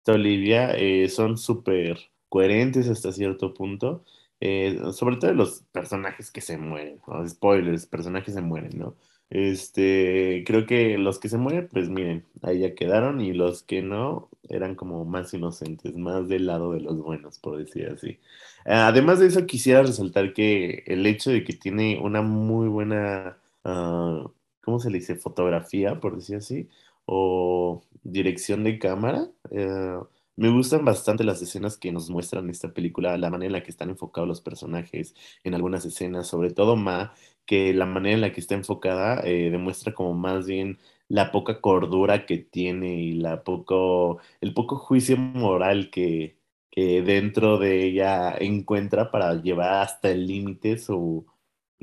Olivia, eh, son súper coherentes hasta cierto punto. Eh, sobre todo los personajes que se mueren, spoilers, personajes se mueren, ¿no? Este, creo que los que se mueren, pues miren, ahí ya quedaron y los que no eran como más inocentes, más del lado de los buenos, por decir así. Además de eso, quisiera resaltar que el hecho de que tiene una muy buena, uh, ¿cómo se le dice? Fotografía, por decir así, o dirección de cámara. Eh, me gustan bastante las escenas que nos muestran esta película, la manera en la que están enfocados los personajes en algunas escenas, sobre todo Ma, que la manera en la que está enfocada eh, demuestra como más bien la poca cordura que tiene y la poco, el poco juicio moral que, que dentro de ella encuentra para llevar hasta el límite su,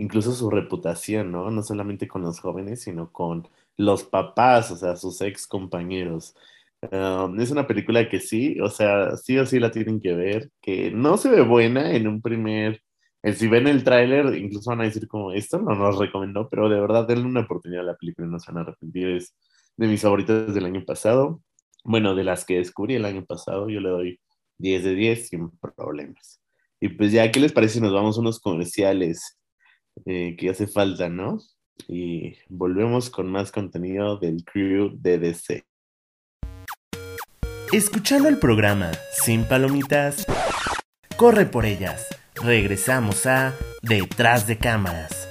incluso su reputación, ¿no? No solamente con los jóvenes, sino con los papás, o sea, sus ex compañeros. Es una película que sí, o sea, sí o sí la tienen que ver, que no se ve buena en un primer, eh, si ven el tráiler, incluso van a decir como, esto no nos recomendó, pero de verdad denle una oportunidad a la película no se van a arrepentir, es de mis favoritas del año pasado, bueno, de las que descubrí el año pasado, yo le doy 10 de 10 sin problemas. Y pues ya, ¿qué les parece si nos vamos a unos comerciales eh, que hace falta, ¿no? Y volvemos con más contenido del crew de DC. Escuchando el programa Sin Palomitas, corre por ellas. Regresamos a Detrás de Cámaras.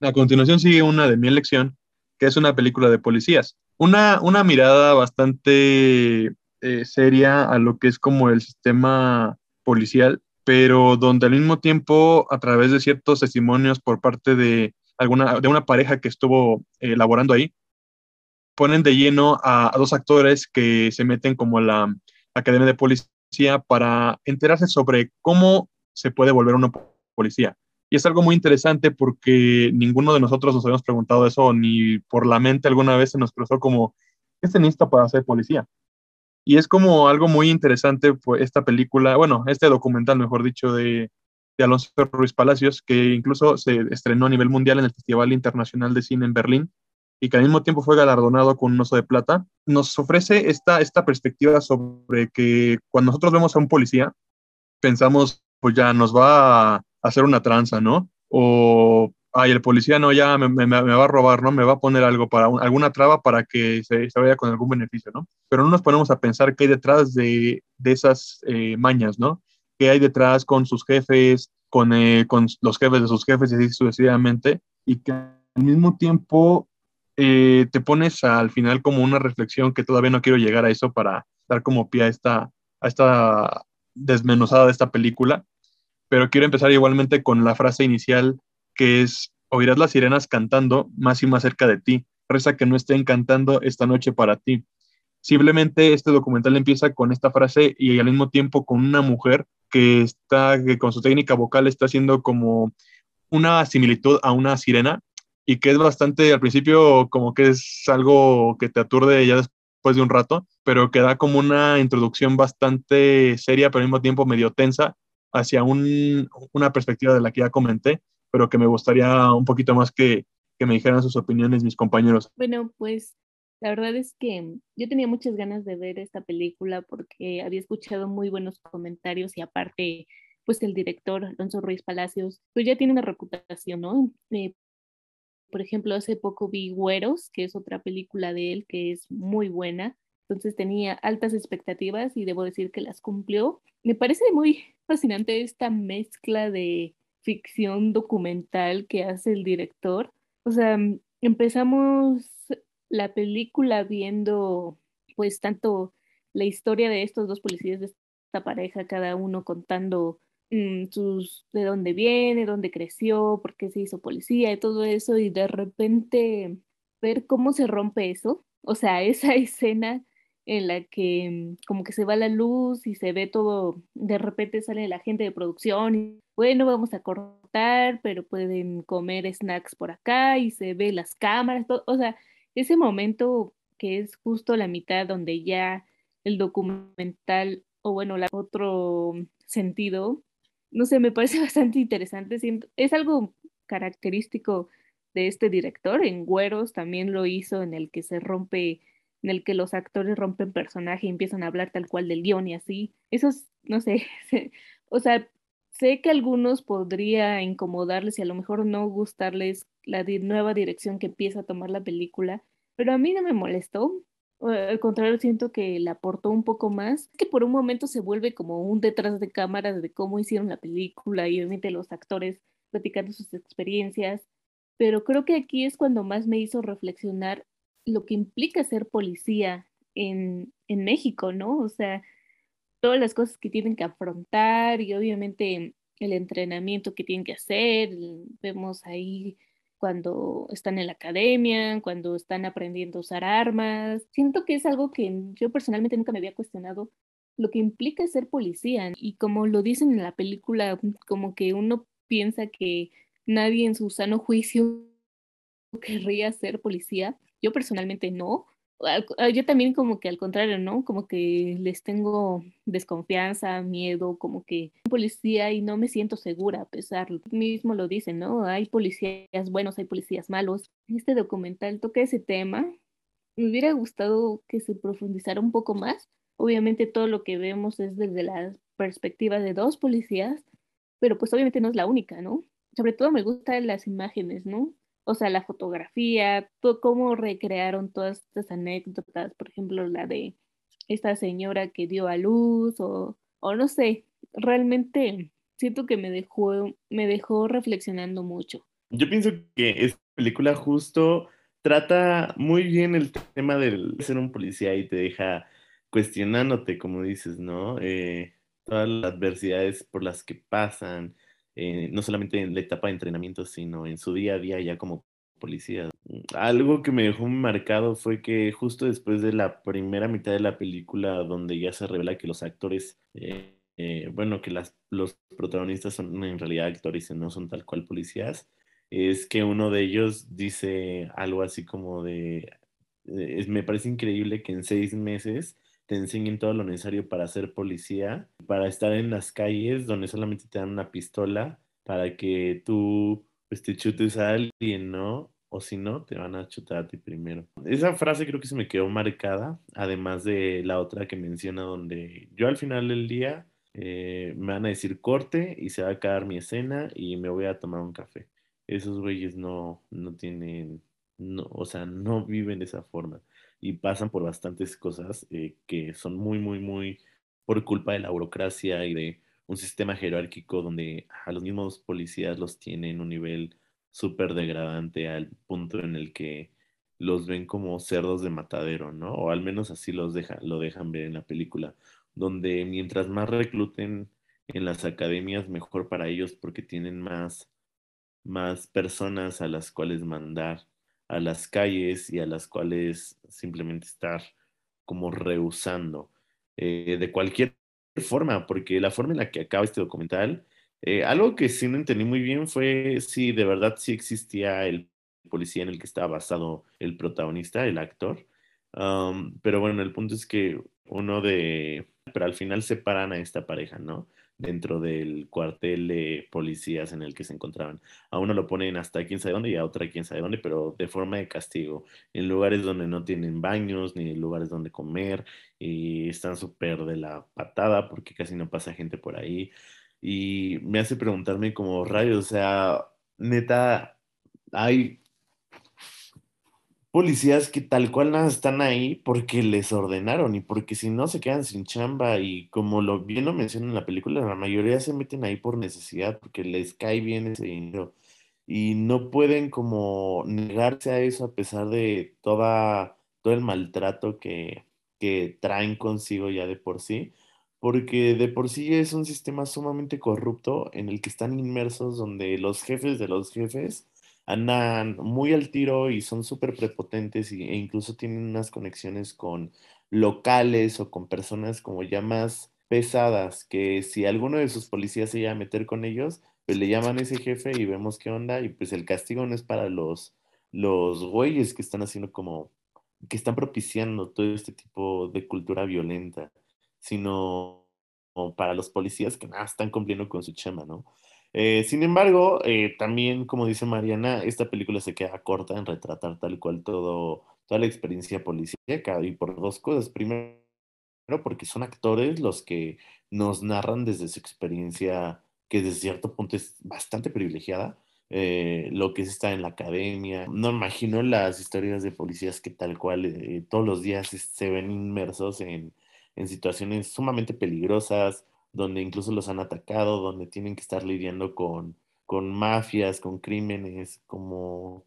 A continuación sigue una de mi elección, que es una película de policías. Una, una mirada bastante eh, seria a lo que es como el sistema policial, pero donde al mismo tiempo, a través de ciertos testimonios por parte de, alguna, de una pareja que estuvo eh, laborando ahí, ponen de lleno a, dos actores que se meten como la Academia de Policía para enterarse sobre cómo se puede volver una policía. Y es algo muy interesante porque ninguno de nosotros nos habíamos preguntado eso, ni por la mente alguna vez se nos cruzó como, ¿qué se necesita para ser policía? Y es como algo muy interesante pues, esta película, bueno, este documental, mejor dicho, de, de Alonso Ruiz Palacios, que incluso se estrenó a nivel mundial en el Festival Internacional de Cine en Berlín y que al mismo tiempo fue galardonado con un oso de plata, nos ofrece esta, esta perspectiva sobre que cuando nosotros vemos a un policía, pensamos, pues ya nos va a hacer una tranza, ¿no? O, ay, el policía no, ya me, me, va a robar, ¿no? Me va a poner algo para alguna traba para que se, se, vaya con algún beneficio, ¿no? Pero no nos ponemos a pensar qué hay detrás de, de esas eh, mañas, ¿no? ¿Qué hay detrás con sus jefes, con, eh, con los jefes de sus jefes y así sucesivamente? Y que al mismo tiempo eh, te pones al final como una reflexión que todavía no quiero llegar a eso para dar como pie a esta, a esta desmenuzada de esta película, pero quiero empezar igualmente con la frase inicial que es, oirás las sirenas cantando más y más cerca de ti, reza que no estén cantando esta noche para ti. Simplemente este documental empieza con esta frase y al mismo tiempo con una mujer que está, con su técnica vocal está haciendo como una similitud a una sirena y que es bastante, al principio como que es algo que te aturde ya después de un rato, pero que da como una introducción bastante seria, pero al mismo tiempo medio tensa hacia un, una perspectiva de la que ya comenté, pero que me gustaría un poquito más que, que me dijeran sus opiniones mis compañeros. Bueno, pues la verdad es que yo tenía muchas ganas de ver esta película porque había escuchado muy buenos comentarios y aparte, pues el director Alonso Ruiz Palacios, pues ya tiene una reputación, ¿no? Eh, por ejemplo, hace poco vi Güeros, que es otra película de él que es muy buena. Entonces tenía altas expectativas y debo decir que las cumplió. Me parece muy fascinante esta mezcla de ficción documental que hace el director. O sea, empezamos la película viendo pues tanto la historia de estos dos policías de esta pareja, cada uno contando Mm, sus, de dónde viene, dónde creció, por qué se hizo policía y todo eso, y de repente ver cómo se rompe eso, o sea, [LAUGHS] esa escena en la que mm, como que se va la luz y se ve todo, de repente sale la gente de producción bueno, vamos a cortar, pero pueden comer snacks por acá y se ve las cámaras, todo, o sea, ese momento que es justo la mitad donde ya el documental o bueno, la otro sentido, no sé, me parece [LAUGHS] bastante interesante, es algo característico de este director, en Güeros también lo hizo, en el que se rompe en el que los actores rompen personaje y empiezan a hablar tal cual del guion y así. Eso, no sé, [LAUGHS] o sea, sé que a algunos podría incomodarles y a lo mejor no gustarles la nueva dirección que empieza a tomar la película, pero a mí no me molestó. Al contrario, siento que le aportó un poco más, que por un momento se vuelve como un detrás de cámaras de cómo hicieron la película y obviamente los actores platicando sus experiencias, pero creo que aquí es cuando más me hizo reflexionar lo que implica ser policía en, en México, ¿no? O sea, todas las cosas que tienen que afrontar y obviamente el entrenamiento que tienen que hacer. Vemos ahí cuando están en la academia, cuando están aprendiendo a usar armas. Siento que es algo que yo personalmente nunca me había cuestionado, lo que implica ser policía. Y como lo dicen en la película, como que uno piensa que nadie en su sano juicio [LAUGHS] querría ser policía, yo personalmente no. Ah, yo también como que al contrario, ¿no? Como que les tengo desconfianza, miedo, como que policía y no me siento segura a pesar, mismo lo dicen, ¿no? Hay policías buenos, hay policías malos. Este documental toca ese tema. Me hubiera gustado que se profundizara un poco más. Obviamente todo lo que vemos es desde la perspectiva de dos policías, pero pues obviamente no es la única, ¿no? Sobre todo me gustan las imágenes, ¿no? O sea, la fotografía, cómo recrearon todas estas anécdotas, por ejemplo, la de esta señora que dio a luz, o, o no sé, realmente siento que me dejó, me dejó reflexionando mucho. Yo pienso que esta película justo trata muy bien el tema de ser un policía y te deja cuestionándote, como dices, ¿no? Eh, todas las adversidades por las que pasan, eh, no solamente en la etapa de entrenamiento, sino en su día a día ya como policía. Algo que me dejó marcado fue que justo después de la primera mitad de la película, donde ya se revela que los actores, eh, eh, bueno, que las, los protagonistas son en realidad actores y no son tal cual policías, es que uno de ellos dice algo así como de, me parece increíble que en seis meses te enseñen todo lo necesario para ser policía, para estar en las calles donde solamente te dan una pistola para que tú pues, te chutes a alguien, ¿no? O si no, te van a chutar a ti primero. Esa frase creo que se me quedó marcada, además de la otra que menciona donde yo al final del día eh, me van a decir corte y se va a acabar mi escena y me voy a tomar un café. Esos güeyes no, no tienen, no, o sea, no viven de esa forma y pasan por bastantes cosas eh, que son muy, muy, muy por culpa de la burocracia y de un sistema jerárquico donde a los mismos policías los tienen un nivel súper degradante al punto en el que los ven como cerdos de matadero, ¿no? O al menos así los deja, lo dejan ver en la película, donde mientras más recluten en las academias, mejor para ellos porque tienen más, más personas a las cuales mandar a las calles y a las cuales simplemente estar como rehusando eh, de cualquier forma, porque la forma en la que acaba este documental, eh, algo que sí no entendí muy bien fue si de verdad sí existía el policía en el que estaba basado el protagonista, el actor. pero bueno, el punto es que uno de, pero al final separan a esta pareja, ¿no? Dentro del cuartel de policías en el que se encontraban. A uno lo ponen hasta quién sabe dónde y a otra quién sabe dónde, pero de forma de castigo, en lugares donde no tienen baños ni lugares donde comer y están súper de la patada porque casi no pasa gente por ahí. Y me hace preguntarme como rayos, o sea, neta, hay policías que tal cual nada están ahí porque les ordenaron y porque si no se quedan sin chamba y como lo bien lo mencionan en la película, la mayoría se meten ahí por necesidad porque les cae bien ese dinero y no pueden como negarse a eso a pesar de toda, todo el maltrato que, que traen consigo ya de por sí, porque de por sí es un sistema sumamente corrupto en el que están inmersos donde los jefes de los jefes andan muy al tiro y son súper prepotentes e incluso tienen unas conexiones con locales o con personas como ya más pesadas, que si alguno de sus policías se iba a meter con ellos, pues le llaman a ese jefe y vemos qué onda y pues el castigo no es para los, los güeyes que están haciendo como, que están propiciando todo este tipo de cultura violenta, sino para los policías que nada, están cumpliendo con su chema, ¿no? Eh, sin embargo, eh, también, como dice Mariana, esta película se queda corta en retratar tal cual todo, toda la experiencia policíaca y por dos cosas. Primero, porque son actores los que nos narran desde su experiencia, que desde cierto punto es bastante privilegiada, eh, lo que es estar en la academia. No imagino las historias de policías que tal cual todos los días se ven inmersos en, en situaciones sumamente peligrosas, donde incluso los han atacado, donde tienen que estar lidiando con, con mafias, con crímenes, como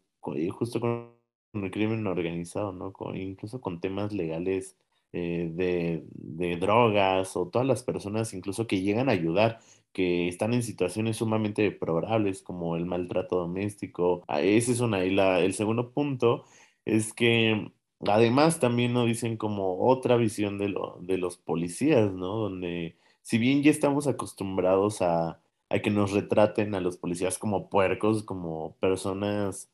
justo con el crimen organizado, ¿no? incluso con temas legales eh, de, de, drogas o todas las personas incluso que llegan a ayudar, que están en situaciones sumamente deplorables como el maltrato doméstico. Ah, ese es una. Y la, el segundo punto es que además también nos dicen como otra visión de, lo, de los policías, ¿no? Donde si bien ya estamos acostumbrados a, que nos retraten a los policías como puercos, como personas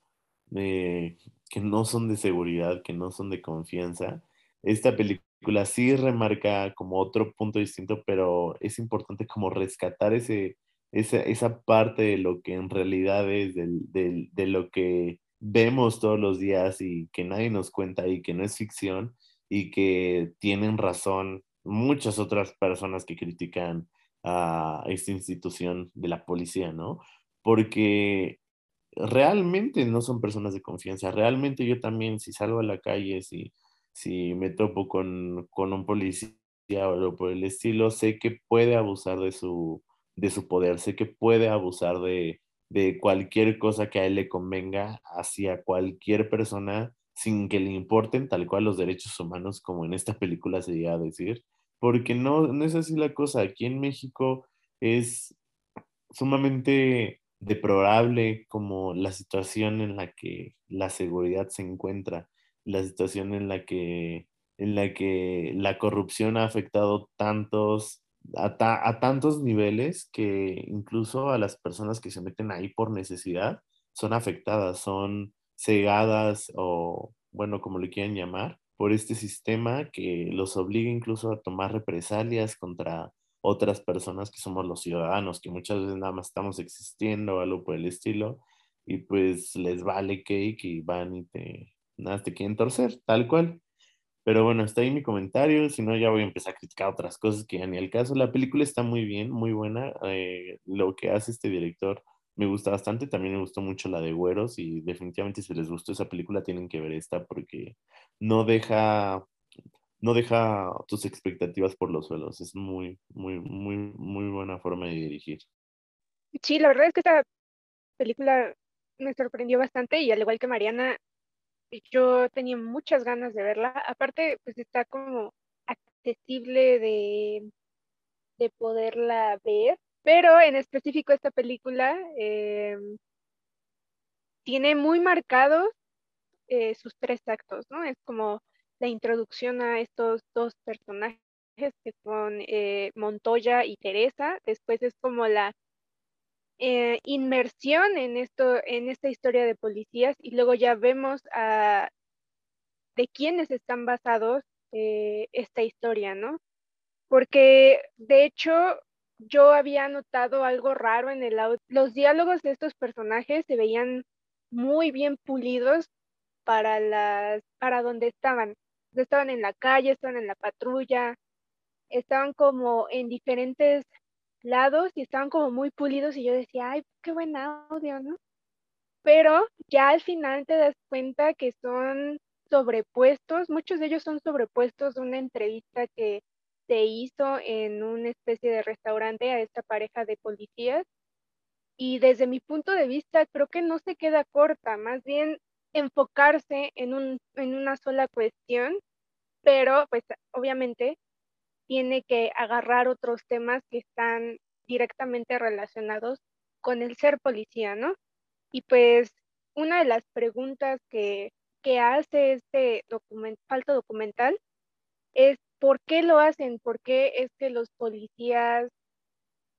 que no son de seguridad, que no son de confianza, esta película sí remarca como otro punto distinto, pero es importante como rescatar ese, esa, parte de lo que en realidad es, de lo que vemos todos los días y que nadie nos cuenta y que no es ficción y que tienen razón muchas otras personas que critican a esta institución de la policía, ¿no? Porque realmente no son personas de confianza. Realmente yo también, si salgo a la calle, si, si me topo con, un policía o algo por el estilo, sé que puede abusar de su, de su poder, sé que puede abusar de, de cualquier cosa que a él le convenga hacia cualquier persona sin que le importen tal cual los derechos humanos, como en esta película se llega a decir, porque no, no es así la cosa. Aquí en México es sumamente deplorable como la situación en la que la seguridad se encuentra, la situación en la que, en la, que la corrupción ha afectado tantos, a, a tantos niveles que incluso a las personas que se meten ahí por necesidad son afectadas, son cegadas o, bueno, como le quieran llamar, por este sistema que los obliga incluso a tomar represalias contra otras personas que somos los ciudadanos, que muchas veces nada más estamos existiendo o algo por el estilo, y pues les vale cake y van y te, nada, te quieren torcer, tal cual. Pero bueno, está ahí mi comentario, si no ya voy a empezar a criticar otras cosas que ya ni al caso. La película está muy bien, muy buena. Eh, lo que hace este director me gusta bastante. También me gustó mucho la de Güeros y definitivamente si les gustó esa película tienen que ver esta porque no deja, no deja tus expectativas por los suelos. Es muy, muy, muy, muy buena forma de dirigir. Sí, la verdad es que esta película me sorprendió bastante y al igual que Mariana, yo tenía muchas ganas de verla. Aparte, pues está como accesible de, de poderla ver pero en específico esta película eh, tiene muy marcados eh, sus tres actos, ¿no? Es como la introducción a estos dos personajes que son eh, Montoya y Teresa. Después es como la inmersión en esto, en esta historia de policías, y luego ya vemos a de quiénes están basados esta historia, ¿no? Porque de hecho yo había notado algo raro en el audio. Los diálogos de estos personajes se veían muy bien pulidos para las para donde estaban. Estaban en la calle, estaban en la patrulla, estaban como en diferentes lados y estaban como muy pulidos y yo decía, ay, qué buen audio, ¿no? Pero ya al final te das cuenta que son sobrepuestos, muchos de ellos son sobrepuestos de una entrevista que se hizo en una especie de restaurante a esta pareja de policías y desde mi punto de vista creo que no se queda corta, más bien enfocarse en, un, en una sola cuestión, pero pues obviamente tiene que agarrar otros temas que están directamente relacionados con el ser policía, ¿no? Y pues una de las preguntas que, hace este falso documental es por qué lo hacen, por qué es que los policías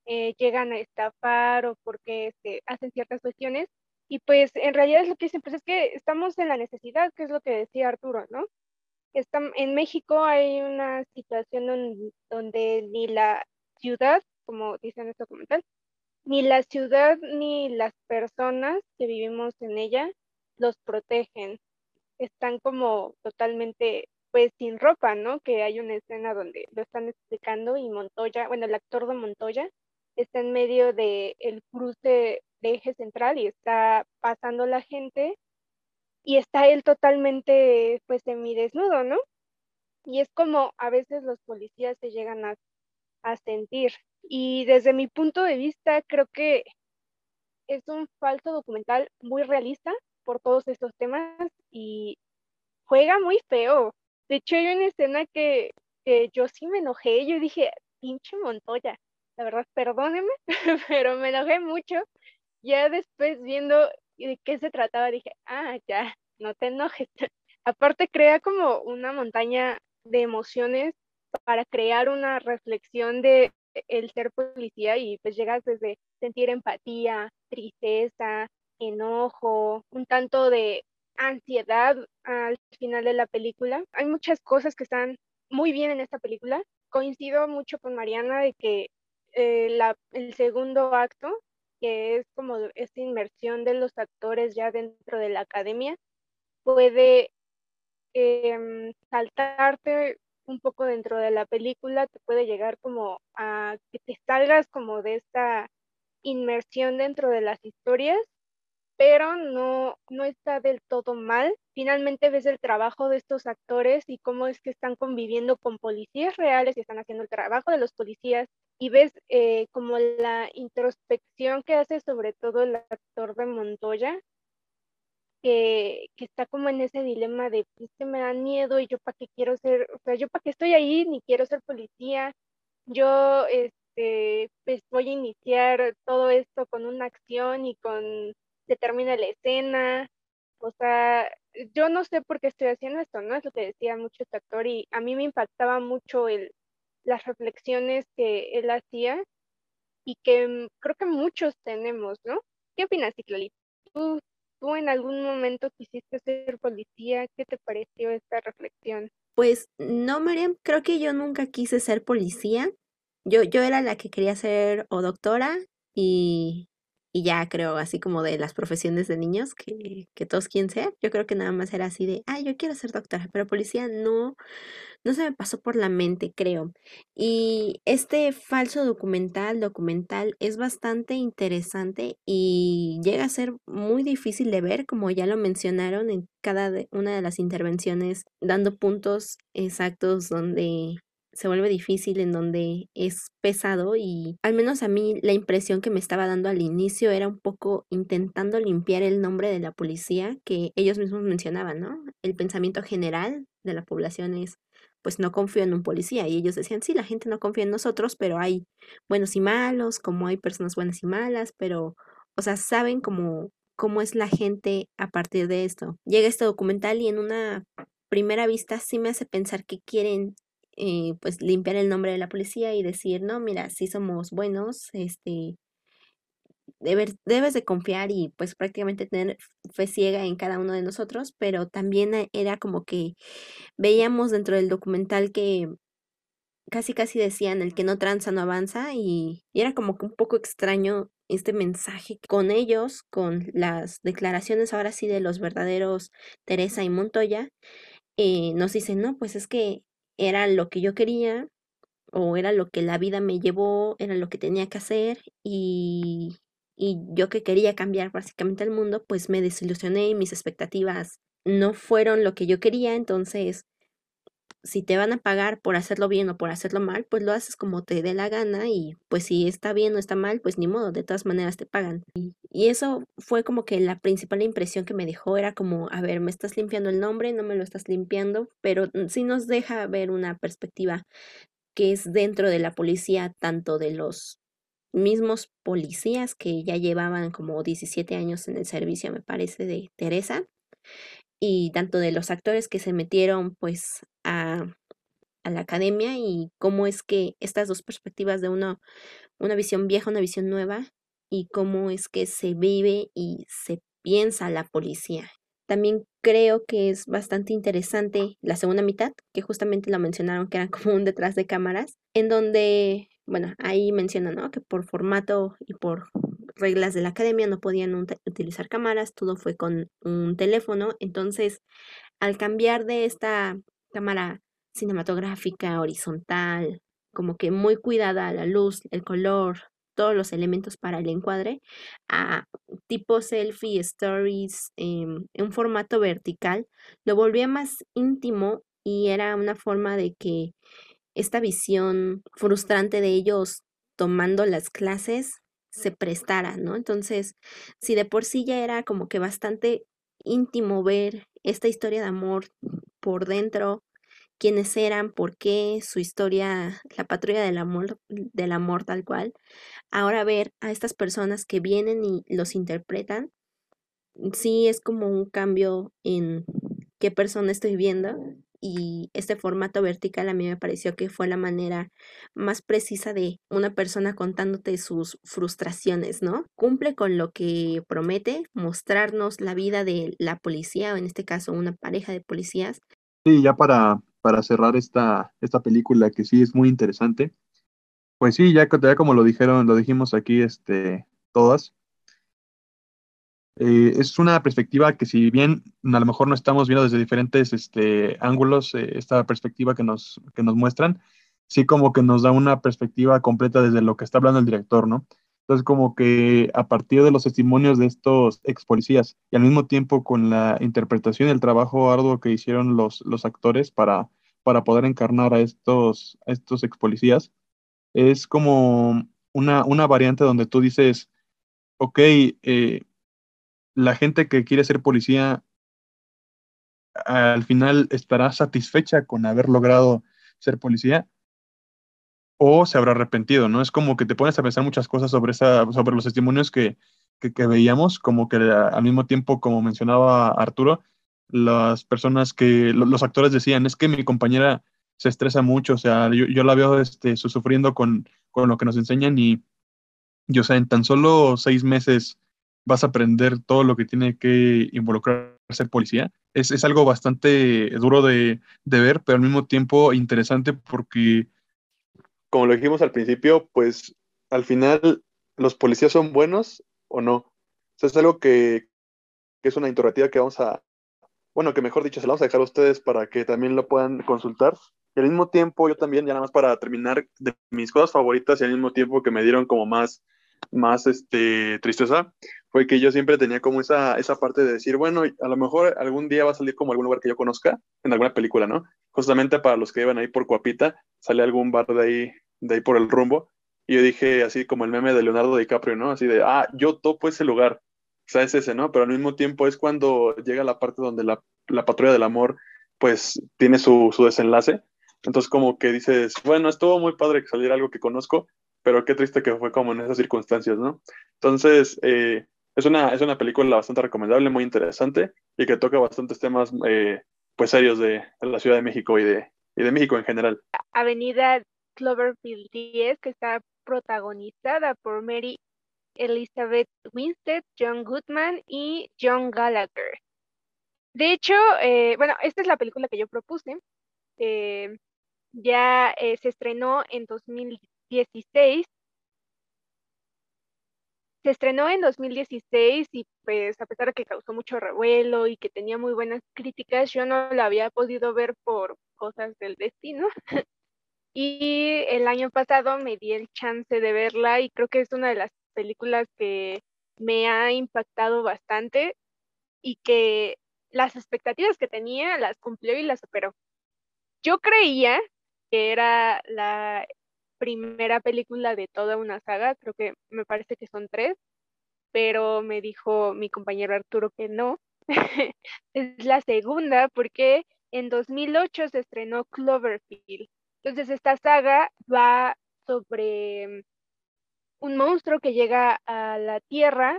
eh, llegan a estafar o por qué este, hacen ciertas cuestiones. Y pues en realidad es lo que dicen, pues es que estamos en la necesidad, que es lo que decía Arturo, ¿no? en México hay una situación donde ni la ciudad, como dice en este documental, ni la ciudad ni las personas que vivimos en ella los protegen. Están como totalmente, pues, sin ropa, ¿no? Que hay una escena donde lo están explicando y Montoya, bueno, el actor de Montoya está en medio del el cruce de eje central y está pasando la gente y está él totalmente, pues, semidesnudo, ¿no? Y es como a veces los policías se llegan a, a sentir. Y desde mi punto de vista, creo que es un falso documental muy realista por todos estos temas y juega muy feo. De hecho, hay una escena que, yo sí me enojé, yo dije, pinche Montoya, la verdad, perdóneme, [LAUGHS] pero me enojé mucho. Ya después viendo de qué se trataba, dije, ah, ya, no te enojes. [LAUGHS] Aparte crea como una montaña de emociones para crear una reflexión de el ser policía y pues llegas desde sentir empatía, tristeza, enojo, un tanto de ansiedad al final de la película. Hay muchas cosas que están muy bien en esta película. Coincido mucho con Mariana de que eh, el segundo acto, que es como esta inmersión de los actores ya dentro de la academia, puede em, saltarte un poco dentro de la película, te puede llegar como a que te salgas como de esta inmersión dentro de las historias, pero no, no está del todo mal. Finalmente ves el trabajo de estos actores y cómo es que están conviviendo con policías reales y están haciendo el trabajo de los policías y ves eh, como la introspección que hace sobre todo el actor de Montoya que, está como en ese dilema de, pues, que me da miedo y yo para qué quiero ser, o sea, yo para qué estoy ahí, ni quiero ser policía, yo, este, pues voy a iniciar todo esto con una acción y con, se termina la escena, o sea, yo no sé por qué estoy haciendo esto, ¿no? Es lo que decía mucho este actor y a mí me impactaba mucho el, las reflexiones que él hacía y que creo que muchos tenemos, ¿no? ¿Qué opinas, Cicloli? ¿Tú ¿Tú en algún momento quisiste ser policía? ¿Qué te pareció esta reflexión? Pues no, Mariam, creo que yo nunca quise ser policía. Yo, yo era la que quería ser o doctora y, y ya creo, así como de las profesiones de niños que, que todos quieren ser. Yo creo que nada más era así de, ah, yo quiero ser doctora, pero policía no, no se me pasó por la mente, creo. Y este falso documental, documental, es bastante interesante y llega a ser muy difícil de ver, como ya lo mencionaron en cada una de las intervenciones, dando puntos exactos donde se vuelve difícil, en donde es pesado y al menos a mí la impresión que me estaba dando al inicio era un poco intentando limpiar el nombre de la policía que ellos mismos mencionaban, ¿no? El pensamiento general de la población es pues no confío en un policía. Y ellos decían, sí, la gente no confía en nosotros, pero hay buenos y malos, como hay personas buenas y malas, pero, o sea, saben cómo, cómo es la gente a partir de esto. Llega este documental y en una primera vista sí me hace pensar que quieren eh, pues limpiar el nombre de la policía y decir, no, mira, sí somos buenos, este, debes de confiar y pues prácticamente tener fe ciega en cada uno de nosotros, pero también e, era como que veíamos dentro del documental que casi casi decían el que no tranza no avanza y, era como que un poco extraño este mensaje con ellos, con las declaraciones ahora sí de los verdaderos Teresa y Montoya, eh, nos dicen, no, pues es que era lo que yo quería o era lo que la vida me llevó, era lo que tenía que hacer y, y yo que quería cambiar básicamente el mundo, pues me desilusioné y mis expectativas no fueron lo que yo quería, entonces si te van a pagar por hacerlo bien o por hacerlo mal, pues lo haces como te dé la gana y pues si está bien o está mal, pues ni modo, de todas maneras te pagan. Y, eso fue como que la principal impresión que me dejó era como, a ver, me estás limpiando el nombre, no me lo estás limpiando, pero sí nos deja ver una perspectiva que es dentro de la policía, tanto de los mismos policías que ya llevaban como 17 años en el servicio, me parece, de Teresa, y tanto de los actores que se metieron pues a, la academia y cómo es que estas dos perspectivas de una, una visión vieja, una visión nueva, y cómo es que se vive y se piensa la policía. También creo que es bastante interesante la segunda mitad, que justamente lo mencionaron que era como un detrás de cámaras, en donde, bueno, ahí mencionan, ¿no? Que por formato y por reglas de la academia no podían utilizar cámaras, todo fue con un teléfono, entonces al cambiar de esta cámara cinematográfica horizontal, como que muy cuidada la luz, el color, todos los elementos para el encuadre a tipo selfie, stories, em, en un formato vertical, lo volvía más íntimo y era una forma de que esta visión frustrante de ellos tomando las clases se prestara, ¿no? Entonces, si de por sí ya era como que bastante íntimo ver esta historia de amor por dentro, quiénes eran, por qué, su historia, la patrulla del amor, del amor tal cual. Ahora ver a estas personas que vienen y los interpretan, sí es como un cambio en qué persona estoy viendo y este formato vertical a mí me pareció que fue la manera más precisa de una persona contándote sus frustraciones, ¿no? Cumple con lo que promete, mostrarnos la vida de la policía, o en este caso una pareja de policías. Sí, ya para para cerrar esta, esta película que sí es muy interesante. Pues sí, ya, como lo dijeron, lo dijimos aquí este, todas, eh, es una perspectiva que si bien a lo mejor no estamos viendo desde diferentes este, ángulos eh, esta perspectiva que nos, que nos muestran, sí como que nos da una perspectiva completa desde lo que está hablando el director, ¿no? Entonces, como que a partir de los testimonios de estos ex policías y al mismo tiempo con la interpretación y el trabajo arduo que hicieron los, los actores para, para poder encarnar a estos, estos ex policías, es como una, una variante donde tú dices, ok, eh, la gente que quiere ser policía al final estará satisfecha con haber logrado ser policía o se habrá arrepentido, ¿no? Es como que te pones a pensar muchas cosas sobre, esa, sobre los testimonios que, que, veíamos, como que al mismo tiempo, como mencionaba Arturo, las personas que, los actores decían, es que mi compañera se estresa mucho, o sea, yo, la veo este, sufriendo con, con lo que nos enseñan y, y, o sea, en tan solo seis meses vas a aprender todo lo que tiene que involucrar ser policía. Es, es algo bastante duro de, de ver, pero al mismo tiempo interesante porque como lo dijimos al principio, pues al final los policías son buenos o no. O es algo que, es una interrogativa que vamos a, bueno, que mejor dicho, se la vamos a dejar a ustedes para que también lo puedan consultar. Y al mismo tiempo, yo también, ya nada más para terminar, de mis cosas favoritas y al mismo tiempo que me dieron como más, más este, tristeza, fue que yo siempre tenía como esa, esa parte de decir, bueno, a lo mejor algún día va a salir como algún lugar que yo conozca, en alguna película, ¿no? Justamente para los que iban ahí por Coapita, sale algún bar de ahí de ahí por el rumbo. Y yo dije, así como el meme de Leonardo DiCaprio, ¿no? Así de, ah, yo topo ese lugar. O sea, es ese, ¿no? Pero al mismo tiempo es cuando llega la parte donde la, la patrulla del amor, pues, tiene su, su, desenlace. Entonces, como que dices, bueno, estuvo muy padre que saliera algo que conozco, pero qué triste que fue como en esas circunstancias, ¿no? Entonces, eh, es, una, es una película bastante recomendable, muy interesante y que toca bastantes temas, eh, pues, serios de, la Ciudad de México y de, y de México en general. Avenida Cloverfield 10, que está protagonizada por Mary Elizabeth Winstead, John Goodman y John Gallagher. De hecho, eh, bueno, esta es la película que yo propuse. Ya se estrenó en 2016. Se estrenó en 2016 y pues a pesar de que causó mucho revuelo y que tenía muy buenas críticas, yo no la había podido ver por cosas del destino. [LAUGHS] Y el año pasado me di el chance de verla y creo que es una de las películas que me ha impactado bastante y que las expectativas que tenía las cumplió y las superó. Yo creía que era la primera película de toda una saga, creo que me parece que son tres, pero me dijo mi compañero Arturo que no. [LAUGHS] es la segunda porque en 2008 se estrenó Cloverfield entonces, esta saga va sobre un monstruo que llega a la Tierra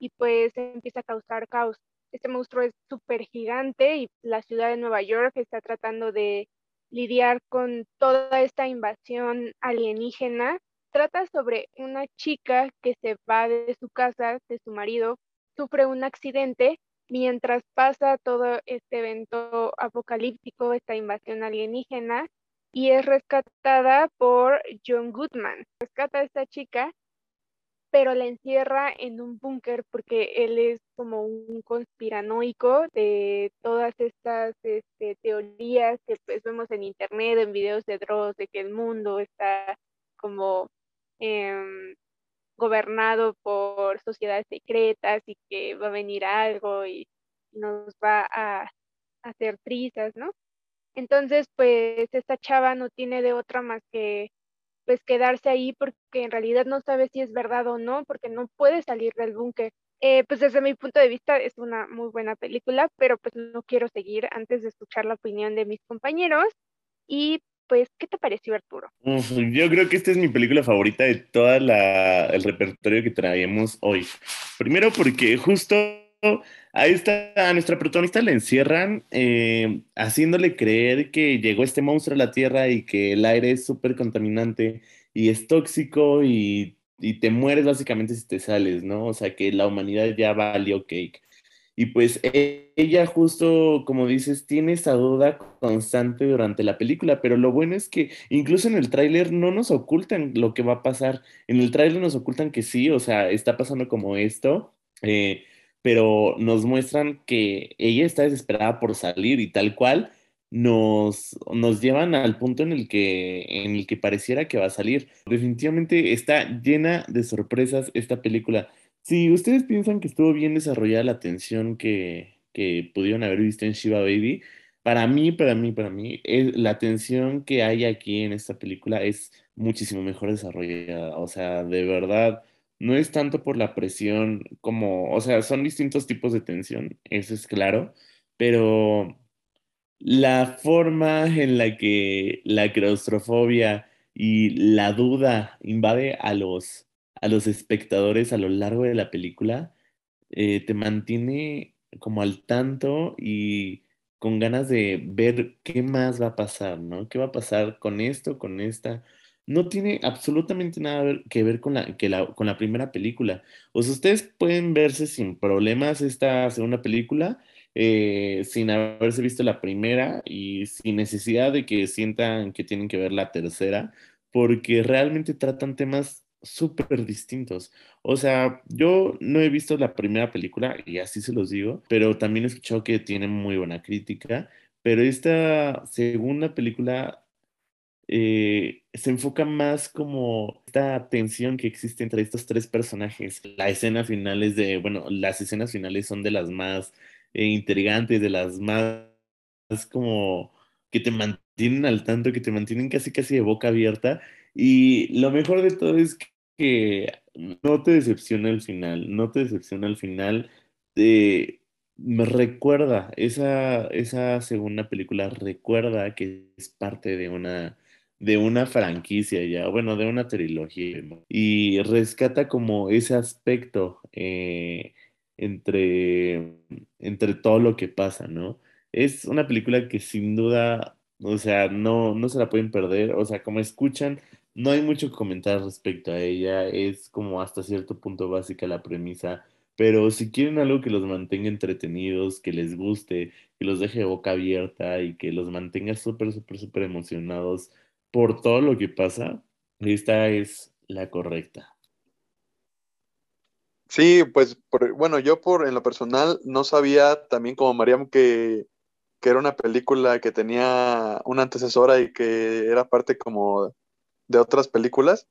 y pues empieza a causar caos. Este monstruo es súper gigante y la ciudad de Nueva York está tratando de lidiar con toda esta invasión alienígena. Trata sobre una chica que se va de su casa, de su marido, sufre un accidente mientras pasa todo este evento apocalíptico, esta invasión alienígena, y es rescatada por John Goodman. Rescata a esta chica, pero la encierra en un búnker porque él es como un conspiranoico de todas estas este, teorías que pues vemos en internet, en videos de Dross, de que el mundo está como em, gobernado por sociedades secretas y que va a venir algo y nos va a, hacer trizas, ¿no? Entonces, pues esta chava no tiene de otra más que pues quedarse ahí porque en realidad no sabe si es verdad o no, porque no puede salir del búnker. Eh, pues desde mi punto de vista es una muy buena película, pero pues no quiero seguir antes de escuchar la opinión de mis compañeros. Y pues, ¿qué te pareció Arturo? yo creo que esta es mi película favorita de todo el repertorio que traemos hoy. Primero porque justo ahí está, a nuestra protagonista la encierran eh, haciéndole creer que llegó este monstruo a la Tierra y que el aire es súper contaminante y es tóxico y, y, te mueres básicamente si te sales, ¿no? O sea que la humanidad ya valió cake. Y pues e, ella justo, como dices, tiene esa duda constante durante la película, pero lo bueno es que incluso en el tráiler no nos ocultan lo que va a pasar. En el tráiler nos ocultan que sí, o sea, está pasando como esto, eh, pero nos muestran que ella está desesperada por salir y tal cual nos, nos llevan al punto en el, que, en el que pareciera que va a salir. Definitivamente está llena de sorpresas esta película. Si ustedes piensan que estuvo bien desarrollada la tensión que, que pudieron haber visto en Shiva Baby, para mí, para mí, para mí, es, la tensión que hay aquí en esta película es muchísimo mejor desarrollada. O sea, de verdad, no es tanto por la presión como, o sea, son distintos tipos de tensión, eso es claro, pero la forma en la que la claustrofobia y la duda invade a los a los espectadores a lo largo de la película, eh, te mantiene como al tanto y con ganas de ver qué más va a pasar, ¿no? ¿Qué va a pasar con esto, con esta? No tiene absolutamente nada que ver con la, que la, con la primera película. O sea, ustedes pueden verse sin problemas esta segunda película, eh, sin haberse visto la primera y sin necesidad de que sientan que tienen que ver la tercera, porque realmente tratan temas súper distintos. O sea, yo no he visto la primera película y así se los digo, pero también he escuchado que tiene muy buena crítica. Pero esta segunda película eh, se enfoca más como esta tensión que existe entre estos tres personajes. La escena final es de, bueno, las escenas finales son de las más eh, intrigantes, de las más como que te mantienen al tanto, que te mantienen casi casi de boca abierta. Y lo mejor de todo es que no te decepciona el final, no te decepciona el final. me recuerda, esa, esa segunda película recuerda que es parte de una, de una franquicia ya, bueno, de una trilogía, y rescata como ese aspecto eh, entre, entre todo lo que pasa, ¿no? Es una película que sin duda, o sea, no, no se la pueden perder, o sea, como escuchan, no hay mucho que comentar respecto a ella, es como hasta cierto punto básica la premisa, pero si quieren algo que los mantenga entretenidos, que les guste, que los deje de boca abierta y que los mantenga súper, súper, súper emocionados por todo lo que pasa, esta es la correcta. Sí, pues bueno, yo por en lo personal no sabía también como Mariam que, que era una película que tenía una antecesora y que era parte como de otras películas,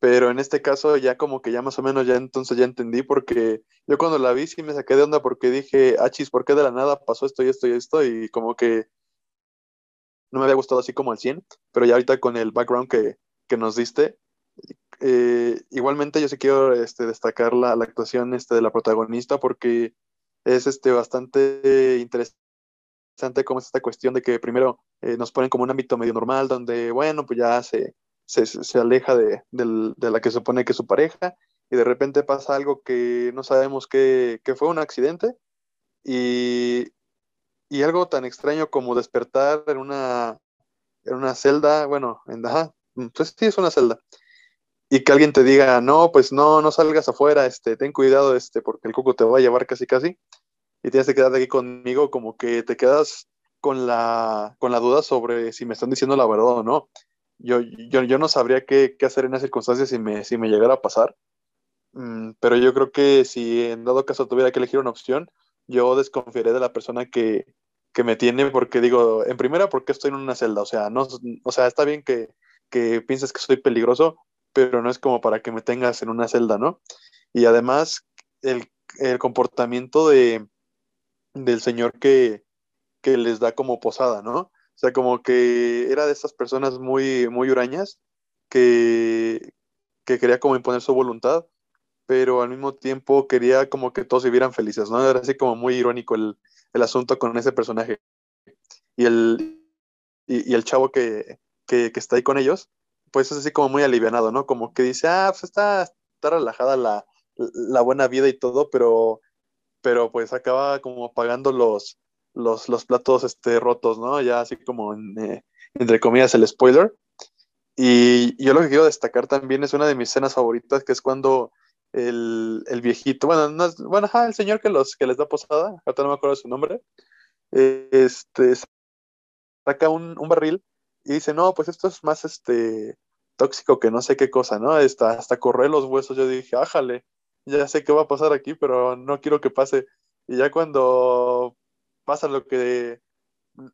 pero en este caso ya como que ya más o menos ya entonces ya entendí porque yo cuando la vi sí me saqué de onda porque dije, achis, ¿por qué de la nada pasó esto y esto y esto? Y como que no me había gustado así como al 100, pero ya ahorita con el background que, nos diste, eh, igualmente yo sí quiero este, destacar la, la, actuación este, de la protagonista porque es este, bastante interesante como es esta cuestión de que primero eh, nos ponen como un ámbito medio normal donde, bueno, pues ya se, se, se aleja de, de, la que supone que es su pareja y de repente pasa algo que no sabemos que, que fue un accidente y, y, algo tan extraño como despertar en una, en una celda, bueno, en, ajá, pues sí es una celda, y que alguien te diga, no, pues no, no salgas afuera, este, ten cuidado, este, porque el coco te va a llevar casi casi, y tienes que quedarte aquí conmigo, como que te quedas con la, con la duda sobre si me están diciendo la verdad o no. Yo, yo, yo no sabría qué, qué, hacer en esas circunstancias si me, si me llegara a pasar, mm, pero yo creo que si en dado caso tuviera que elegir una opción, yo desconfiaré de la persona que, que me tiene, porque digo, en primera, porque estoy en una celda, o sea, no, o sea, está bien que, que pienses que soy peligroso, pero no es como para que me tengas en una celda, ¿no? Y además, el, el comportamiento de, del señor que, que les da como posada, ¿no? O sea, como que era de esas personas muy, muy hurañas que, que quería como imponer su voluntad, pero al mismo tiempo quería como que todos vivieran felices, ¿no? Era así como muy irónico el, el asunto con ese personaje. Y el, y, el chavo que, que, está ahí con ellos, pues es así como muy alivianado, ¿no? Como que dice, ah, pues está, está relajada la, la buena vida y todo, pero, pero pues acaba como pagando los, los, los platos este, rotos, ¿no? Ya así como eh, entre comillas el spoiler. Y yo lo que quiero destacar también es una de mis escenas favoritas, que es cuando el, el viejito, bueno, no bueno, ajá, el señor que, los, que les da posada, ahorita no me acuerdo su nombre, este, saca un, un barril y dice, no, pues esto es más este tóxico que no sé qué cosa, ¿no? Hasta, hasta correr los huesos, yo dije, ájale, ya sé qué va a pasar aquí, pero no quiero que pase. Y ya cuando pasa lo que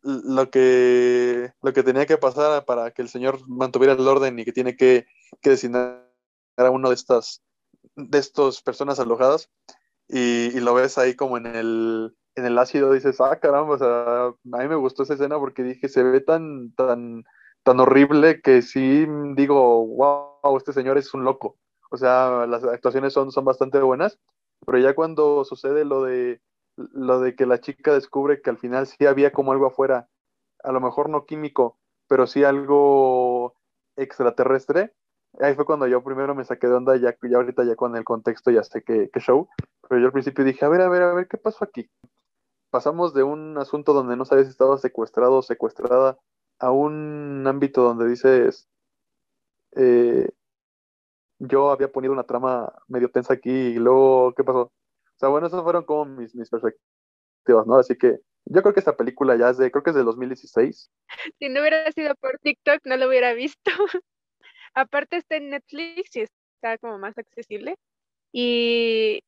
lo que lo que tenía que pasar para que el señor mantuviera el orden y que tiene que, que designar a uno de estas de estas personas alojadas y, y, lo ves ahí como en el en el ácido dices ah caramba o sea, a mí me gustó esa escena porque dije se ve tan tan tan horrible que sí digo wow este señor es un loco o sea las actuaciones son son bastante buenas pero ya cuando sucede lo de lo de que la chica descubre que al final sí había como algo afuera, a lo mejor no químico, pero sí algo extraterrestre. Ahí fue cuando yo primero me saqué de onda, ya, ya ahorita ya con el contexto ya sé que, show, pero yo al principio dije, a ver, a ver, a ver, ¿qué pasó aquí? Pasamos de un asunto donde no sabes si estaba secuestrado o secuestrada a un ámbito donde dices, eh, yo había ponido una trama medio tensa aquí y luego, ¿qué pasó? O sea, bueno, esas fueron como mis, mis perspectivas, ¿no? Así que yo creo que esta película ya es de, creo que es de 2016. Si no hubiera sido por TikTok, no lo hubiera visto. [LAUGHS] Aparte está en Netflix y está como más accesible. Y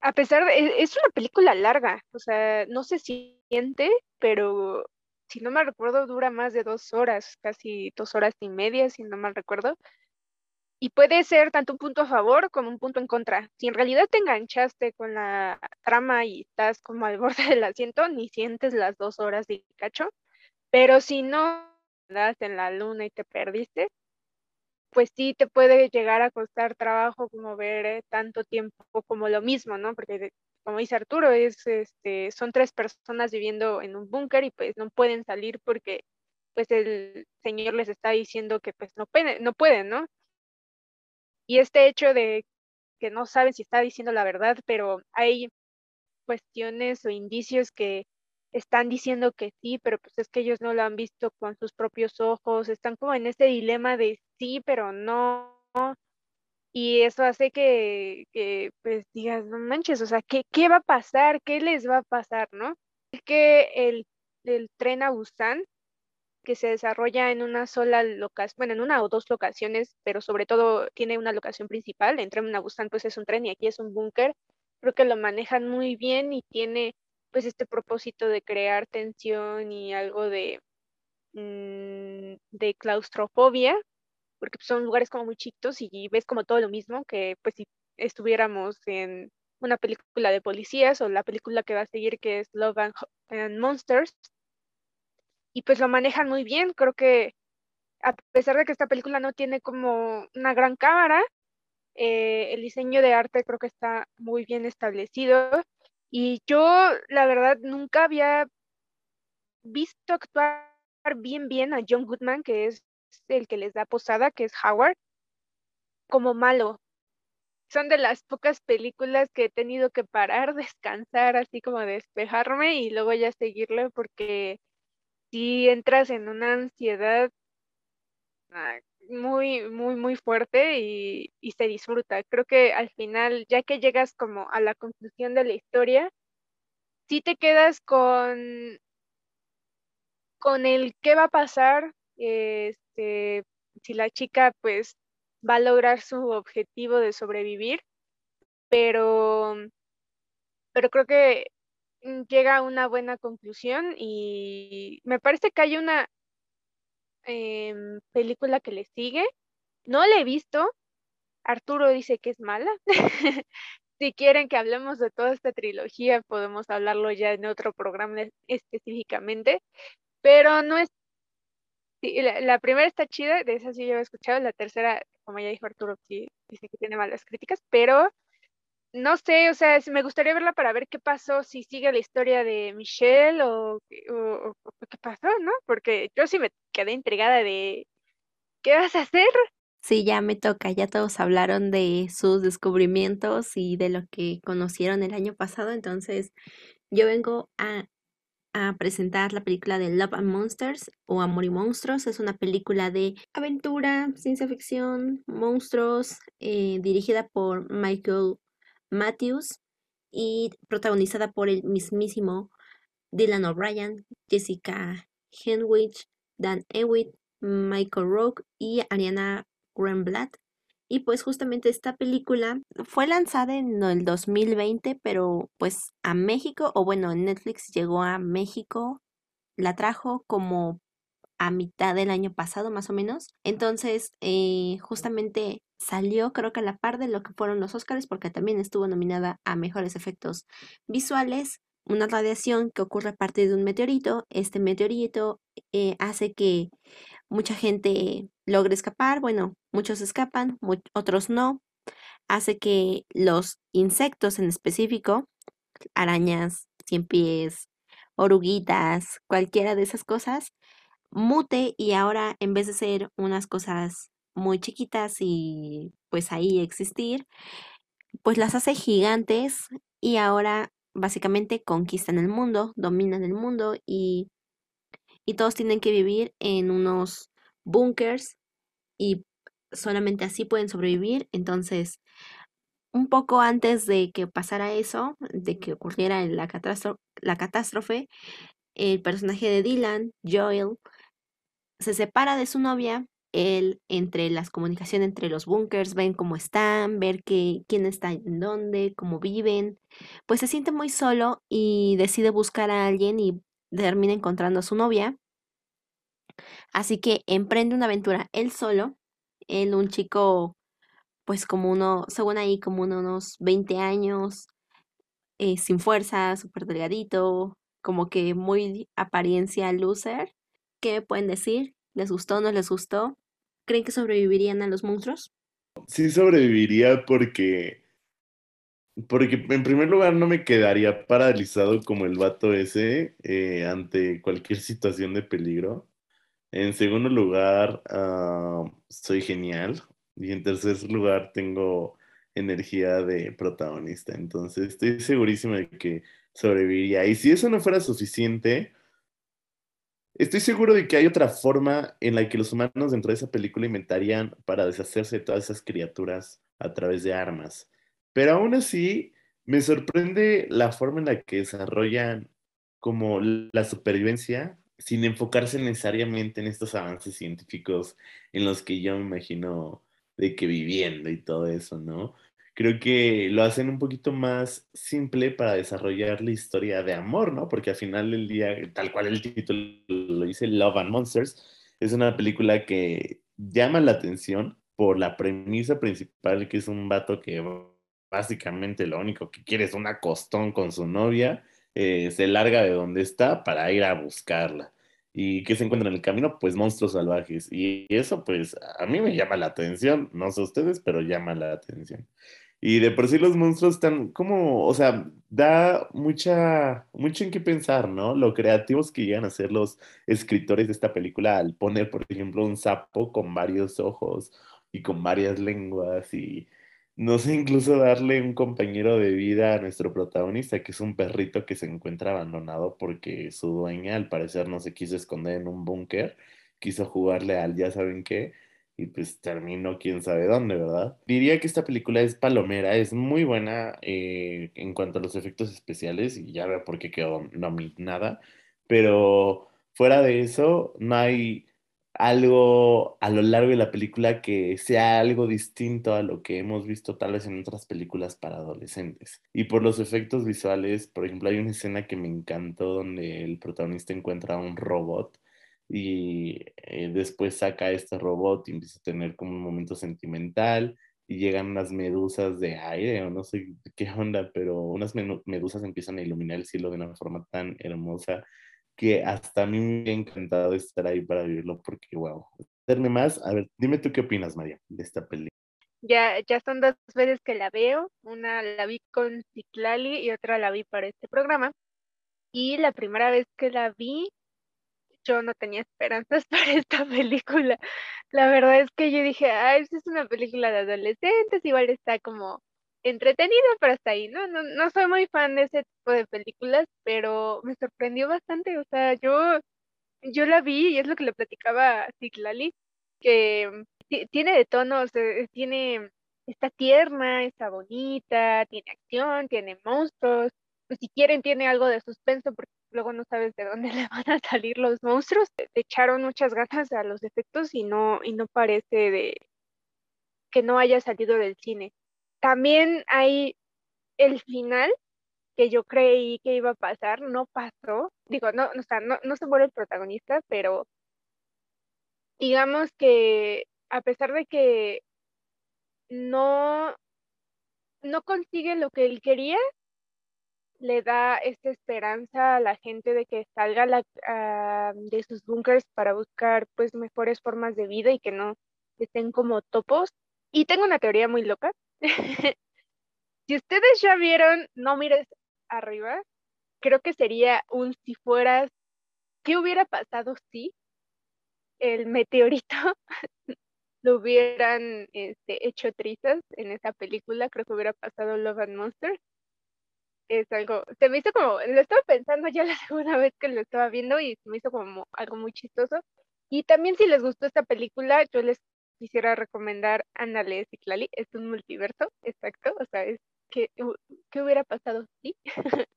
a pesar de, es una película larga, o sea, no se siente, pero si no me recuerdo dura más de dos horas, casi dos horas y media, si no mal recuerdo. Y puede ser tanto un punto a favor como un punto en contra. Si en realidad te enganchaste con la trama y estás como al borde [LAUGHS] del asiento, ni sientes las dos horas de cacho. Pero si no en la luna y te perdiste, pues sí te puede llegar a costar trabajo como ver eh, tanto tiempo como lo mismo, ¿no? Porque como dice Arturo, es, este, son tres personas viviendo en un búnker y pues no pueden salir porque pues el señor les está diciendo que pues no pueden, no pueden, ¿no? Y este hecho de que no saben si está diciendo la verdad, pero hay cuestiones o indicios que están diciendo que sí, pero pues es que ellos no lo han visto con sus propios ojos, están como en este dilema de sí, pero no. Y eso hace que, que pues digas, no manches, o sea, ¿qué, ¿qué va a pasar? ¿Qué les va a pasar, no? Es que el, el tren a Busan que se desarrolla en una sola locación, bueno, en una o dos locaciones, pero sobre todo tiene una locación principal. Entre Busan pues es un tren y aquí es un búnker. Creo que lo manejan muy bien y tiene pues este propósito de crear tensión y algo de, mm, de claustrofobia, porque son lugares como muy chiquitos y ves como todo lo mismo que pues si estuviéramos en una película de policías o la película que va a seguir que es Love and Monsters, y pues lo manejan muy bien. Creo que a pesar de que esta película no tiene como una gran cámara, eh, el diseño de arte creo que está muy bien establecido. Y yo, la verdad, nunca había visto actuar bien bien a John Goodman, que es el que les da posada, que es Howard, como malo. Son de las pocas películas que he tenido que parar, [LAUGHS] descansar, así como despejarme y luego ya seguirle porque si entras en una ansiedad muy, muy, muy fuerte y, y se disfruta. Creo que al final, ya que llegas como a la conclusión de la historia, sí te quedas con, con el qué va a pasar, este, si la chica pues va a lograr su objetivo de sobrevivir, pero, pero creo que llega a una buena conclusión y me parece que hay una em, película que le sigue. No la he visto. Arturo dice que es mala. [LAUGHS] si quieren que hablemos de toda esta trilogía, podemos hablarlo ya en otro programa específicamente, pero no es... la, primera está chida, de esa sí yo he escuchado, la tercera, como ya dijo Arturo, sí, dice que tiene malas críticas, pero no sé, o sea, me gustaría verla para ver qué pasó, si sigue la historia de Michelle o, o, qué pasó, ¿no? Porque yo sí me quedé intrigada de ¿qué vas a hacer? Sí, ya me toca, ya todos hablaron de sus descubrimientos y de lo que conocieron el año pasado, entonces yo vengo a, a presentar la película de Love and Monsters o Amor y Monstruos. Es una película de aventura, ciencia ficción, monstruos, eh, dirigida por Michael Matthews y protagonizada por el mismísimo Dylan O'Brien, Jessica Henwich, Dan Ewitt, Michael Roque y Ariana Greenblatt. Y pues justamente esta película fue lanzada en el 2020, pero pues a México, o bueno, Netflix llegó a México, la trajo como a mitad del año pasado más o menos. Entonces, eh, justamente salió creo que a la par de lo que fueron los Oscars porque también estuvo nominada a mejores efectos visuales. Una radiación que ocurre a partir de un meteorito. Este meteorito eh, hace que mucha gente logre escapar. Bueno, muchos escapan, otros no. Hace que los insectos en específico, arañas, cien pies, oruguitas, cualquiera de esas cosas, mute y ahora en vez de ser unas cosas muy chiquitas y pues ahí existir, pues las hace gigantes y ahora básicamente conquistan el mundo, dominan el mundo y, y todos tienen que vivir en unos bunkers y solamente así pueden sobrevivir. Entonces, un poco antes de que pasara eso, de que ocurriera la, la catástrofe, el personaje de Dylan, Joel, se separa de su novia él entre las comunicaciones entre los bunkers, ven cómo están, ver que, quién está en dónde, cómo viven, pues se siente muy solo y decide buscar a alguien y termina encontrando a su novia. Así que emprende una aventura él solo, él un chico pues como uno, según ahí como unos 20 años, eh, sin fuerza, súper delgadito, como que muy apariencia loser. ¿Qué pueden decir? ¿Les gustó no les gustó? ¿Creen que sobrevivirían a los monstruos? Sí sobreviviría porque... Porque en primer lugar no me quedaría paralizado como el vato ese eh, ante cualquier situación de peligro. En segundo lugar, ah, soy genial. Y en tercer lugar, tengo energía de protagonista. Entonces, estoy segurísimo de que sobreviviría. Y si eso no fuera suficiente, Estoy seguro de que hay otra forma en la que los humanos dentro de esa película inventarían para deshacerse de todas esas criaturas a través de armas. Pero aún así, me sorprende la forma en la que desarrollan como la supervivencia sin enfocarse necesariamente en estos avances científicos en los que yo me imagino de que viviendo y todo eso, ¿no? Creo que lo hacen un poquito más simple para desarrollar la historia de amor, ¿no? Porque al final del día, tal cual el título lo dice, Love and Monsters, es una película que llama la atención por la premisa principal, que es un vato que básicamente lo único que quiere es un acostón con su novia, eh, se larga de donde está para ir a buscarla. ¿Y qué se encuentra en el camino? Pues monstruos salvajes. Y eso pues a mí me llama la atención, no sé ustedes, pero llama la atención. Y de por sí los monstruos están como, o sea, da mucha, mucho en qué pensar, ¿no? Lo creativos que llegan a ser los escritores de esta película al poner, por ejemplo, un sapo con varios ojos y con varias lenguas y no sé, incluso darle un compañero de vida a nuestro protagonista, que es un perrito que se encuentra abandonado porque su dueña al parecer no se quiso esconder en un búnker, quiso jugarle al ya saben qué y pues terminó quién sabe dónde, ¿verdad? Diría que esta película es palomera, es muy buena eh, en cuanto a los efectos especiales y ya veo por qué quedó nada, pero fuera de eso no hay algo a lo largo de la película que sea algo distinto a lo que hemos visto tal vez en otras películas para adolescentes. Y por los efectos visuales, por ejemplo, hay una escena que me encantó donde el protagonista encuentra un robot y eh, después saca este robot y empieza a tener como un momento sentimental y llegan unas medusas de aire o no sé qué onda, pero unas medusas empiezan a iluminar el cielo de una forma tan hermosa que hasta a mí me ha encantado estar ahí para vivirlo porque, wow. Hacerme más, a ver, dime tú qué opinas, María, de esta película. Ya, ya son dos veces que la veo, una la vi con Ciclali y otra la vi para este programa. Y la primera vez que la vi, yo no tenía esperanzas [LAUGHS] para esta película. La verdad es que yo dije, ay, es una película de adolescentes, igual está como entretenida, pero hasta ahí, ¿no? ¿no? No soy muy fan de ese tipo de películas, pero me sorprendió bastante, o sea, yo, yo la vi y es lo que le platicaba a Citlali, que tiene de tonos, eh, tiene, está tierna, está bonita, tiene acción, tiene monstruos, pues si quieren tiene algo de suspenso luego no sabes de dónde [LAUGHS] le van a salir los monstruos. Te echaron muchas ganas a los efectos y no, y no parece de que no haya salido del cine. También hay el final que yo creí que iba a pasar, no pasó. Digo, no, no, no se muere el protagonista, pero digamos que a pesar de que no, no consigue lo que él quería, le da esta esperanza a la gente de que salga de sus bunkers para buscar pues mejores formas de vida y que no estén como topos. Y tengo una teoría muy loca. [LAUGHS] si ustedes ya vieron No mires arriba, creo que sería un si fueras, ¿qué hubiera pasado si el meteorito [LAUGHS] lo hubieran este, hecho trizas en esa película? Creo que hubiera pasado Love and Monsters es algo, se me hizo como, lo estaba pensando ya [LAUGHS] la segunda vez que lo estaba viendo y se me hizo como algo muy chistoso. Y también si les gustó esta película, yo les quisiera recomendar Anale Ciclali, es un multiverso, exacto, o sea, es que, ¿qué hubiera pasado? Sí, [LAUGHS]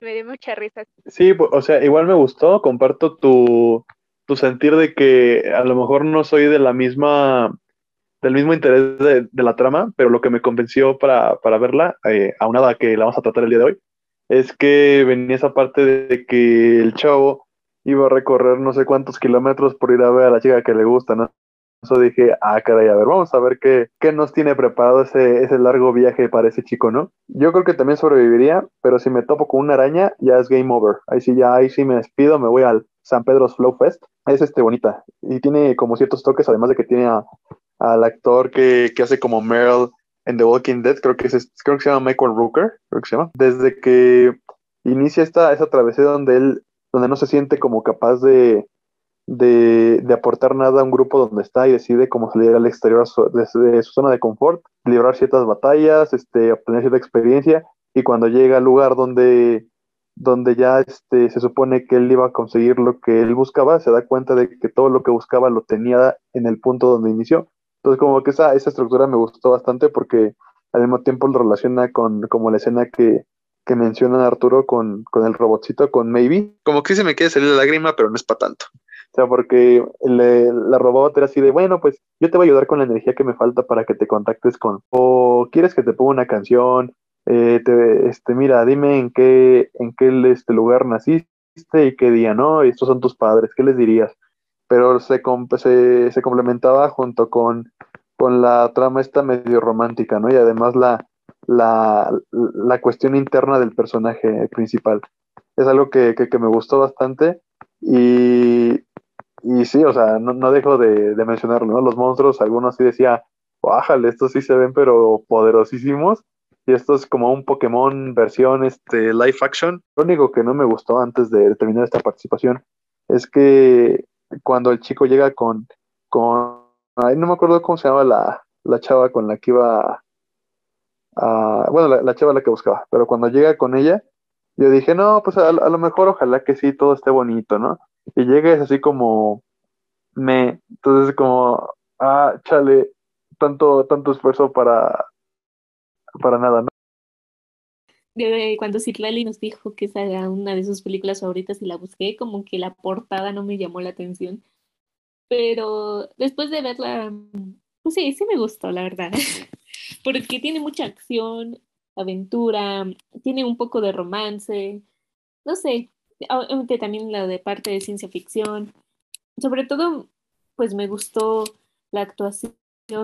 me dio mucha risa. Sí, o sea, igual me gustó, comparto tu, tu sentir de que a lo mejor no soy de la misma del mismo interés de, la trama, pero lo que me convenció para, para verla, eh, aunada que la vamos a tratar el día de hoy, es que venía esa parte de que el chavo iba a recorrer no sé cuántos kilómetros por ir a ver a la chica que le gusta, ¿no? Eso dije, ah, caray, a ver, vamos a ver qué, qué nos tiene preparado ese, ese largo viaje para ese chico, ¿no? Yo creo que también sobreviviría, pero si me topo con una araña, ya es game over. Ahí sí, ya, ahí sí me despido, me voy al San Pedro's Flow Fest. Es este bonita y tiene como ciertos toques, además de que tiene a, al actor que, que hace como Meryl en The Walking Dead, creo que, es, creo que se llama Michael Rooker, creo que se llama, desde que inicia esta, esa travesía donde él, donde no se siente como capaz de, de, de aportar nada a un grupo donde está y decide como salir al exterior de, su zona de confort, librar ciertas batallas, este, obtener cierta experiencia, y cuando llega al lugar donde, donde ya este, se supone que él iba a conseguir lo que él buscaba, se da cuenta de que todo lo que buscaba lo tenía en el punto donde inició entonces, como que esa, esa estructura me gustó bastante porque al mismo tiempo lo relaciona con como la escena que, que menciona Arturo con, con el robotcito, con Maybe. Como que se me quiere salir la lágrima, pero no es para tanto. O sea, porque la robot era así de, bueno, pues yo te voy a ayudar con la energía que me falta para que te contactes con, o quieres que te ponga una canción, eh, te, este, mira, dime en qué, en qué este lugar naciste y qué día, ¿no? Y estos son tus padres, ¿qué les dirías? Pero se, se, se complementaba junto con, con la trama esta medio romántica, ¿no? Y además la, la, la cuestión interna del personaje principal. Es algo que, que, me gustó bastante y, y sí, o sea, no, no dejo de, de, mencionarlo, ¿no? Los monstruos, algunos sí decía, bájale, estos sí se ven pero poderosísimos. Y esto es como un Pokémon versión este, live action. Lo único que no me gustó antes de terminar esta participación es que cuando el chico llega con, con ay, no me acuerdo cómo se llama la, la chava con la que iba a, bueno, la, chava la que buscaba, pero cuando llega con ella, yo dije, no, pues a, a, lo mejor ojalá que sí, todo esté bonito, ¿no? Y llega es así como, me, entonces como, ah, chale, tanto, tanto esfuerzo para, para nada, ¿no? Cuando Citlali nos dijo que esa era una de sus películas favoritas y la busqué, como que la portada no me llamó la atención. Pero después de verla, pues sí, sí me gustó, la verdad. [LAUGHS] Porque tiene mucha acción, aventura, tiene un poco de romance, no sé, obviamente también la de parte de ciencia ficción. Sobre todo, pues me gustó la actuación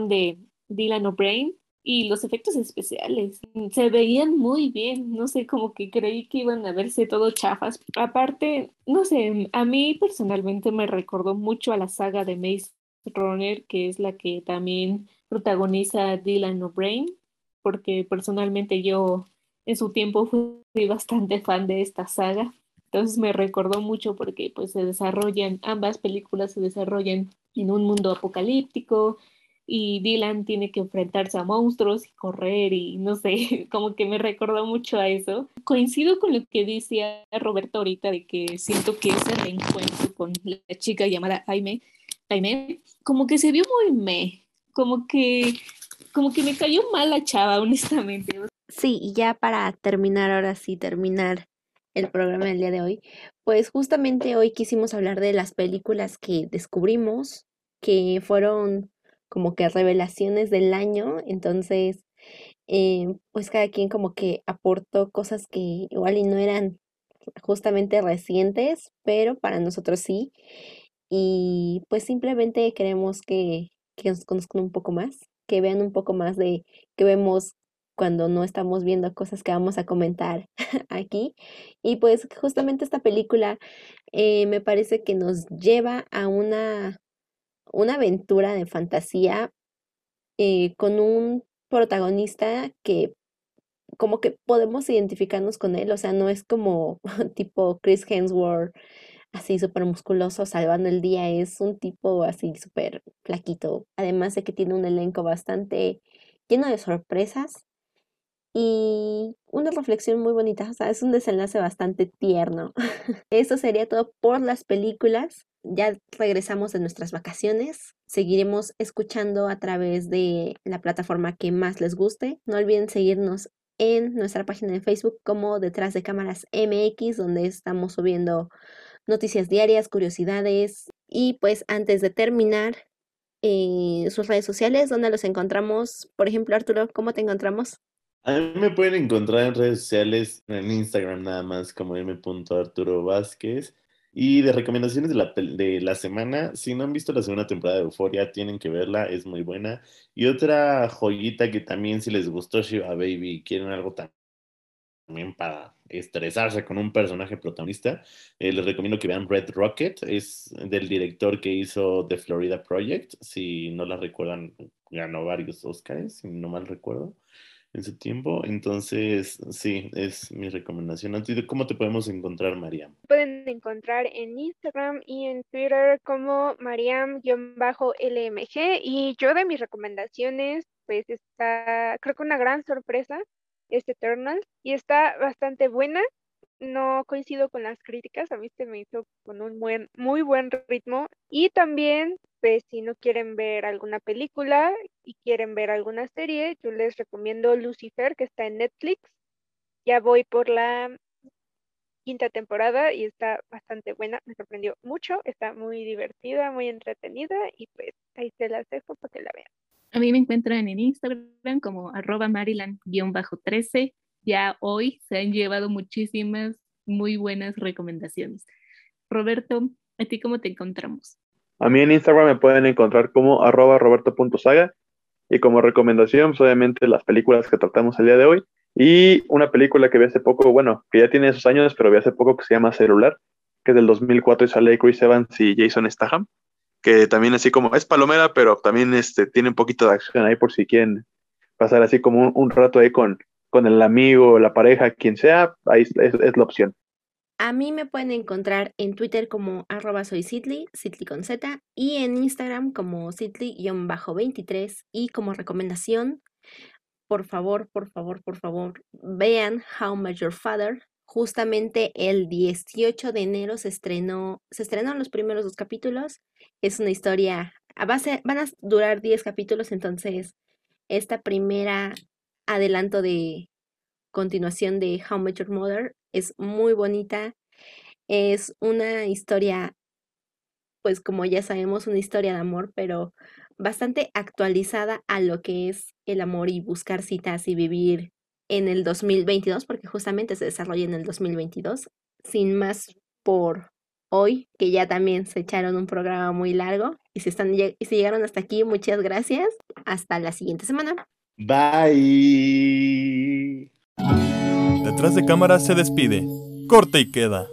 de Dylan O'Brien y los efectos especiales. Se veían muy bien, no sé, como que creí que iban a verse todo chafas. Aparte, no sé, a mí personalmente me recordó mucho a la saga de Maze Runner, que es la que también protagoniza Dylan O'Brien, porque personalmente yo en su tiempo fui bastante fan de esta saga. Entonces me recordó mucho porque pues se desarrollan, ambas películas se desarrollan en un mundo apocalíptico, y Dylan tiene que enfrentarse a monstruos y correr y no sé, [LAUGHS] como que me recordó mucho a eso. Coincido con lo que decía Roberto ahorita de que siento que ese reencuentro con la chica llamada Jaime, Jaime, como que se vio muy me, como que, como que me cayó mal la chava, [LAUGHS] honestamente. Sí, y ya para terminar, ahora sí, terminar el programa del día de hoy, pues justamente hoy quisimos hablar de las películas que descubrimos, que fueron como que revelaciones del año, entonces, eh, pues cada quien como que aportó cosas que igual y no eran justamente recientes, pero para nosotros sí. Y pues simplemente queremos que, que nos conozcan un poco más, que vean un poco más de que vemos cuando no estamos viendo cosas que vamos a comentar [LAUGHS] aquí. Y pues justamente esta película eh, me parece que nos lleva a una una aventura de fantasía eh, con un protagonista que como que podemos identificarnos con él, o sea, no es como [LAUGHS] tipo Chris Hemsworth, así súper musculoso, salvando el día, es un tipo así súper flaquito, además de que tiene un elenco bastante lleno de sorpresas y una reflexión muy bonita, o sea, es un desenlace bastante tierno. [LAUGHS] Eso sería todo por las películas ya regresamos de nuestras vacaciones. Seguiremos escuchando a través de la plataforma que más les guste. No olviden seguirnos en nuestra página de Facebook como Detrás de Cámaras MX, donde estamos subiendo noticias diarias, curiosidades. Y pues antes de terminar, eh, sus redes sociales, donde los encontramos. Por ejemplo, Arturo, ¿cómo te encontramos? A mí me pueden encontrar en redes sociales, en Instagram nada más como m.arturo Vázquez. Y de recomendaciones de la, de la semana, si no han visto la segunda temporada de Euforia, tienen que verla, es muy buena. Y otra joyita que también si les gustó Shiva Baby quieren algo también para estresarse con un personaje protagonista, eh, les recomiendo que vean Red Rocket, es del director que hizo The Florida Project, si no la recuerdan, ganó varios Oscars, si no mal recuerdo en su tiempo. Entonces, sí, es mi recomendación. ¿Cómo te podemos encontrar, Mariam? Pueden encontrar en Instagram y en Twitter como Mariam-LMG. Y yo de mis recomendaciones, pues está, creo que una gran sorpresa es Eternal y está bastante buena. No coincido con las críticas, a mí se me hizo con un buen, muy buen ritmo. Y también pues si no quieren ver alguna película y quieren ver alguna serie, yo les recomiendo Lucifer, que está en Netflix. Ya voy por la quinta temporada y está bastante buena, me sorprendió mucho, está muy divertida, muy entretenida y pues ahí se las dejo para que la vean. A mí me encuentran en Instagram como arroba marilan-13. Ya hoy se han llevado muchísimas muy buenas recomendaciones. Roberto, ¿a ti cómo te encontramos? A mí en Instagram me pueden encontrar como arroba roberto.saga y como recomendación, pues, obviamente las películas que tratamos el día de hoy y una película que vi hace poco, bueno, que ya tiene esos años, pero vi hace poco que se llama Celular, que es del 2004 y sale Chris Evans y Jason Statham. que también así como es palomera, pero también este, tiene un poquito de acción ahí por si quieren pasar así como un, un rato ahí con, con el amigo, la pareja, quien sea, ahí es, la opción. A mí me pueden encontrar en Twitter como arroba soy Sidley, Sidley con Z, y en Instagram como Sidley-23. Y como recomendación, por favor, por favor, por favor, vean How Much Your Father. Justamente el 18 de enero se estrenó, se estrenaron los primeros dos capítulos. Es una historia, a base, van a durar 10 capítulos, entonces esta primera adelanto de continuación de How Much Your Mother es muy bonita. Es una historia, pues como ya sabemos, una historia de amor, pero bastante actualizada a lo que es el amor y buscar citas y vivir en el 2022, porque justamente se desarrolla en el 2022. Sin más por hoy, que ya también se echaron un programa muy largo y si, están, y llegaron hasta aquí, muchas gracias. Hasta la siguiente semana. Bye. Detrás de cámara se despide. Corte y queda.